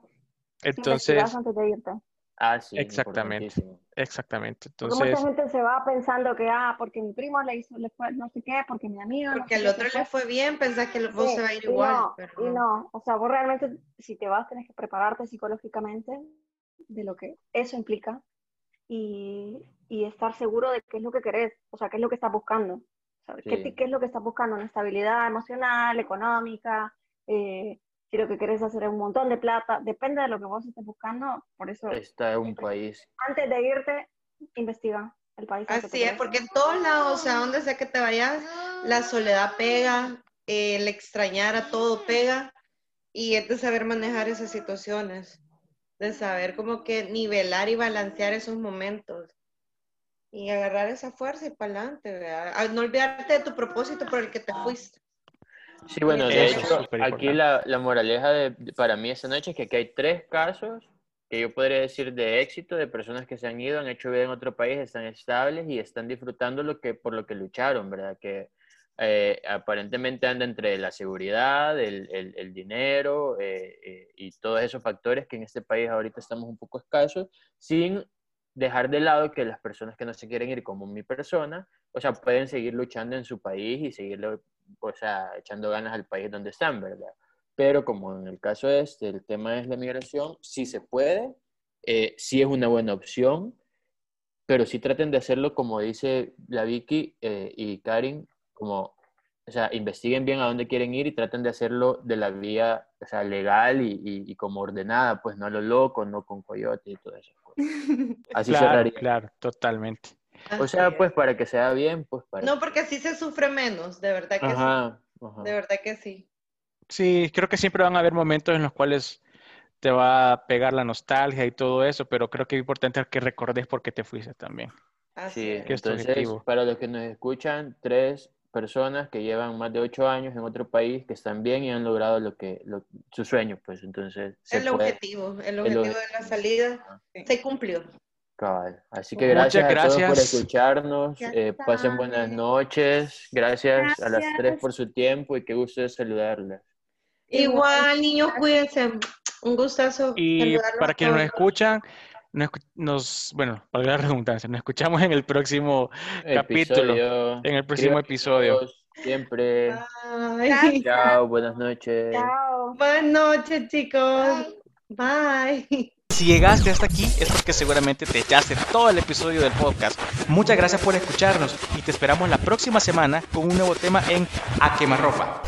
Entonces,
antes de irte.
Ah, sí.
Exactamente. Exactamente. Entonces,
mucha gente se va pensando que, ah, porque mi primo le hizo, le fue, no sé qué, porque mi amigo.
Porque al otro le fue bien, pensás que vos se va a ir igual.
No, pero... Y no, o sea, vos realmente, si te vas, tenés que prepararte psicológicamente de lo que eso implica y, y estar seguro de qué es lo que querés, o sea, qué es lo que estás buscando. ¿Qué, ¿Qué, es lo que estás buscando? Una estabilidad emocional, económica, eh, si lo que querés hacer es un montón de plata, depende de lo que vos estés buscando, por eso...
Está en un país.
Antes de irte, investiga el país.
Así es, porque en todos lados, o sea, donde sea que te vayas, la soledad pega, el extrañar a todo pega, y es de saber manejar esas situaciones, de saber como que nivelar y balancear esos momentos. Y agarrar esa fuerza y para adelante, no olvidarte de tu propósito por el que te fuiste.
Sí, bueno, de hecho, aquí la, la moraleja de, para mí esta noche es que aquí hay tres casos que yo podría decir de éxito de personas que se han ido, han hecho vida en otro país, están estables y están disfrutando lo que, por lo que lucharon, ¿verdad? Que eh, aparentemente anda entre la seguridad, el, el, el dinero eh, eh, y todos esos factores que en este país ahorita estamos un poco escasos, sin dejar de lado que las personas que no se quieren ir como mi persona, o sea, pueden seguir luchando en su país y seguir o sea, echando ganas al país donde están, ¿verdad? Pero como en el caso este, el tema es la migración, sí se puede, eh, sí es una buena opción, pero sí traten de hacerlo como dice la Vicky eh, y Karin, como, o sea, investiguen bien a dónde quieren ir y traten de hacerlo de la vía, o sea, legal y, y, como ordenada, pues no a lo loco, no con coyote y todo eso.
Así claro, Claro, totalmente.
O sea, pues para que sea bien, pues para...
No, porque así se sufre menos, de verdad que sí. De verdad que sí.
Sí, creo que siempre van a haber momentos en los cuales te va a pegar la nostalgia y todo eso, pero creo que es importante que recordes por qué te fuiste también.
Así es. Entonces, para los que nos escuchan, tres personas que llevan más de ocho años en otro país, que están bien y han logrado lo que su sueño, pues entonces...
el objetivo, el objetivo de la salida se cumplió.
Así que gracias, a todos por escucharnos. Eh, pasen buenas noches. Gracias, a las tres por su tiempo y qué gusto de saludarles.
Igual, niños, cuídense. Un gustazo.
Y para quienes nos escuchan, nos, bueno, para la redundancia, nos escuchamos en el próximo capítulo, en el próximo episodio.
Siempre. Chao, buenas noches.
Chao. Buenas noches, chicos. Bye.
Si llegaste hasta aquí es porque seguramente te echaste todo el episodio del podcast. Muchas gracias por escucharnos y te esperamos la próxima semana con un nuevo tema en A Quemarropa.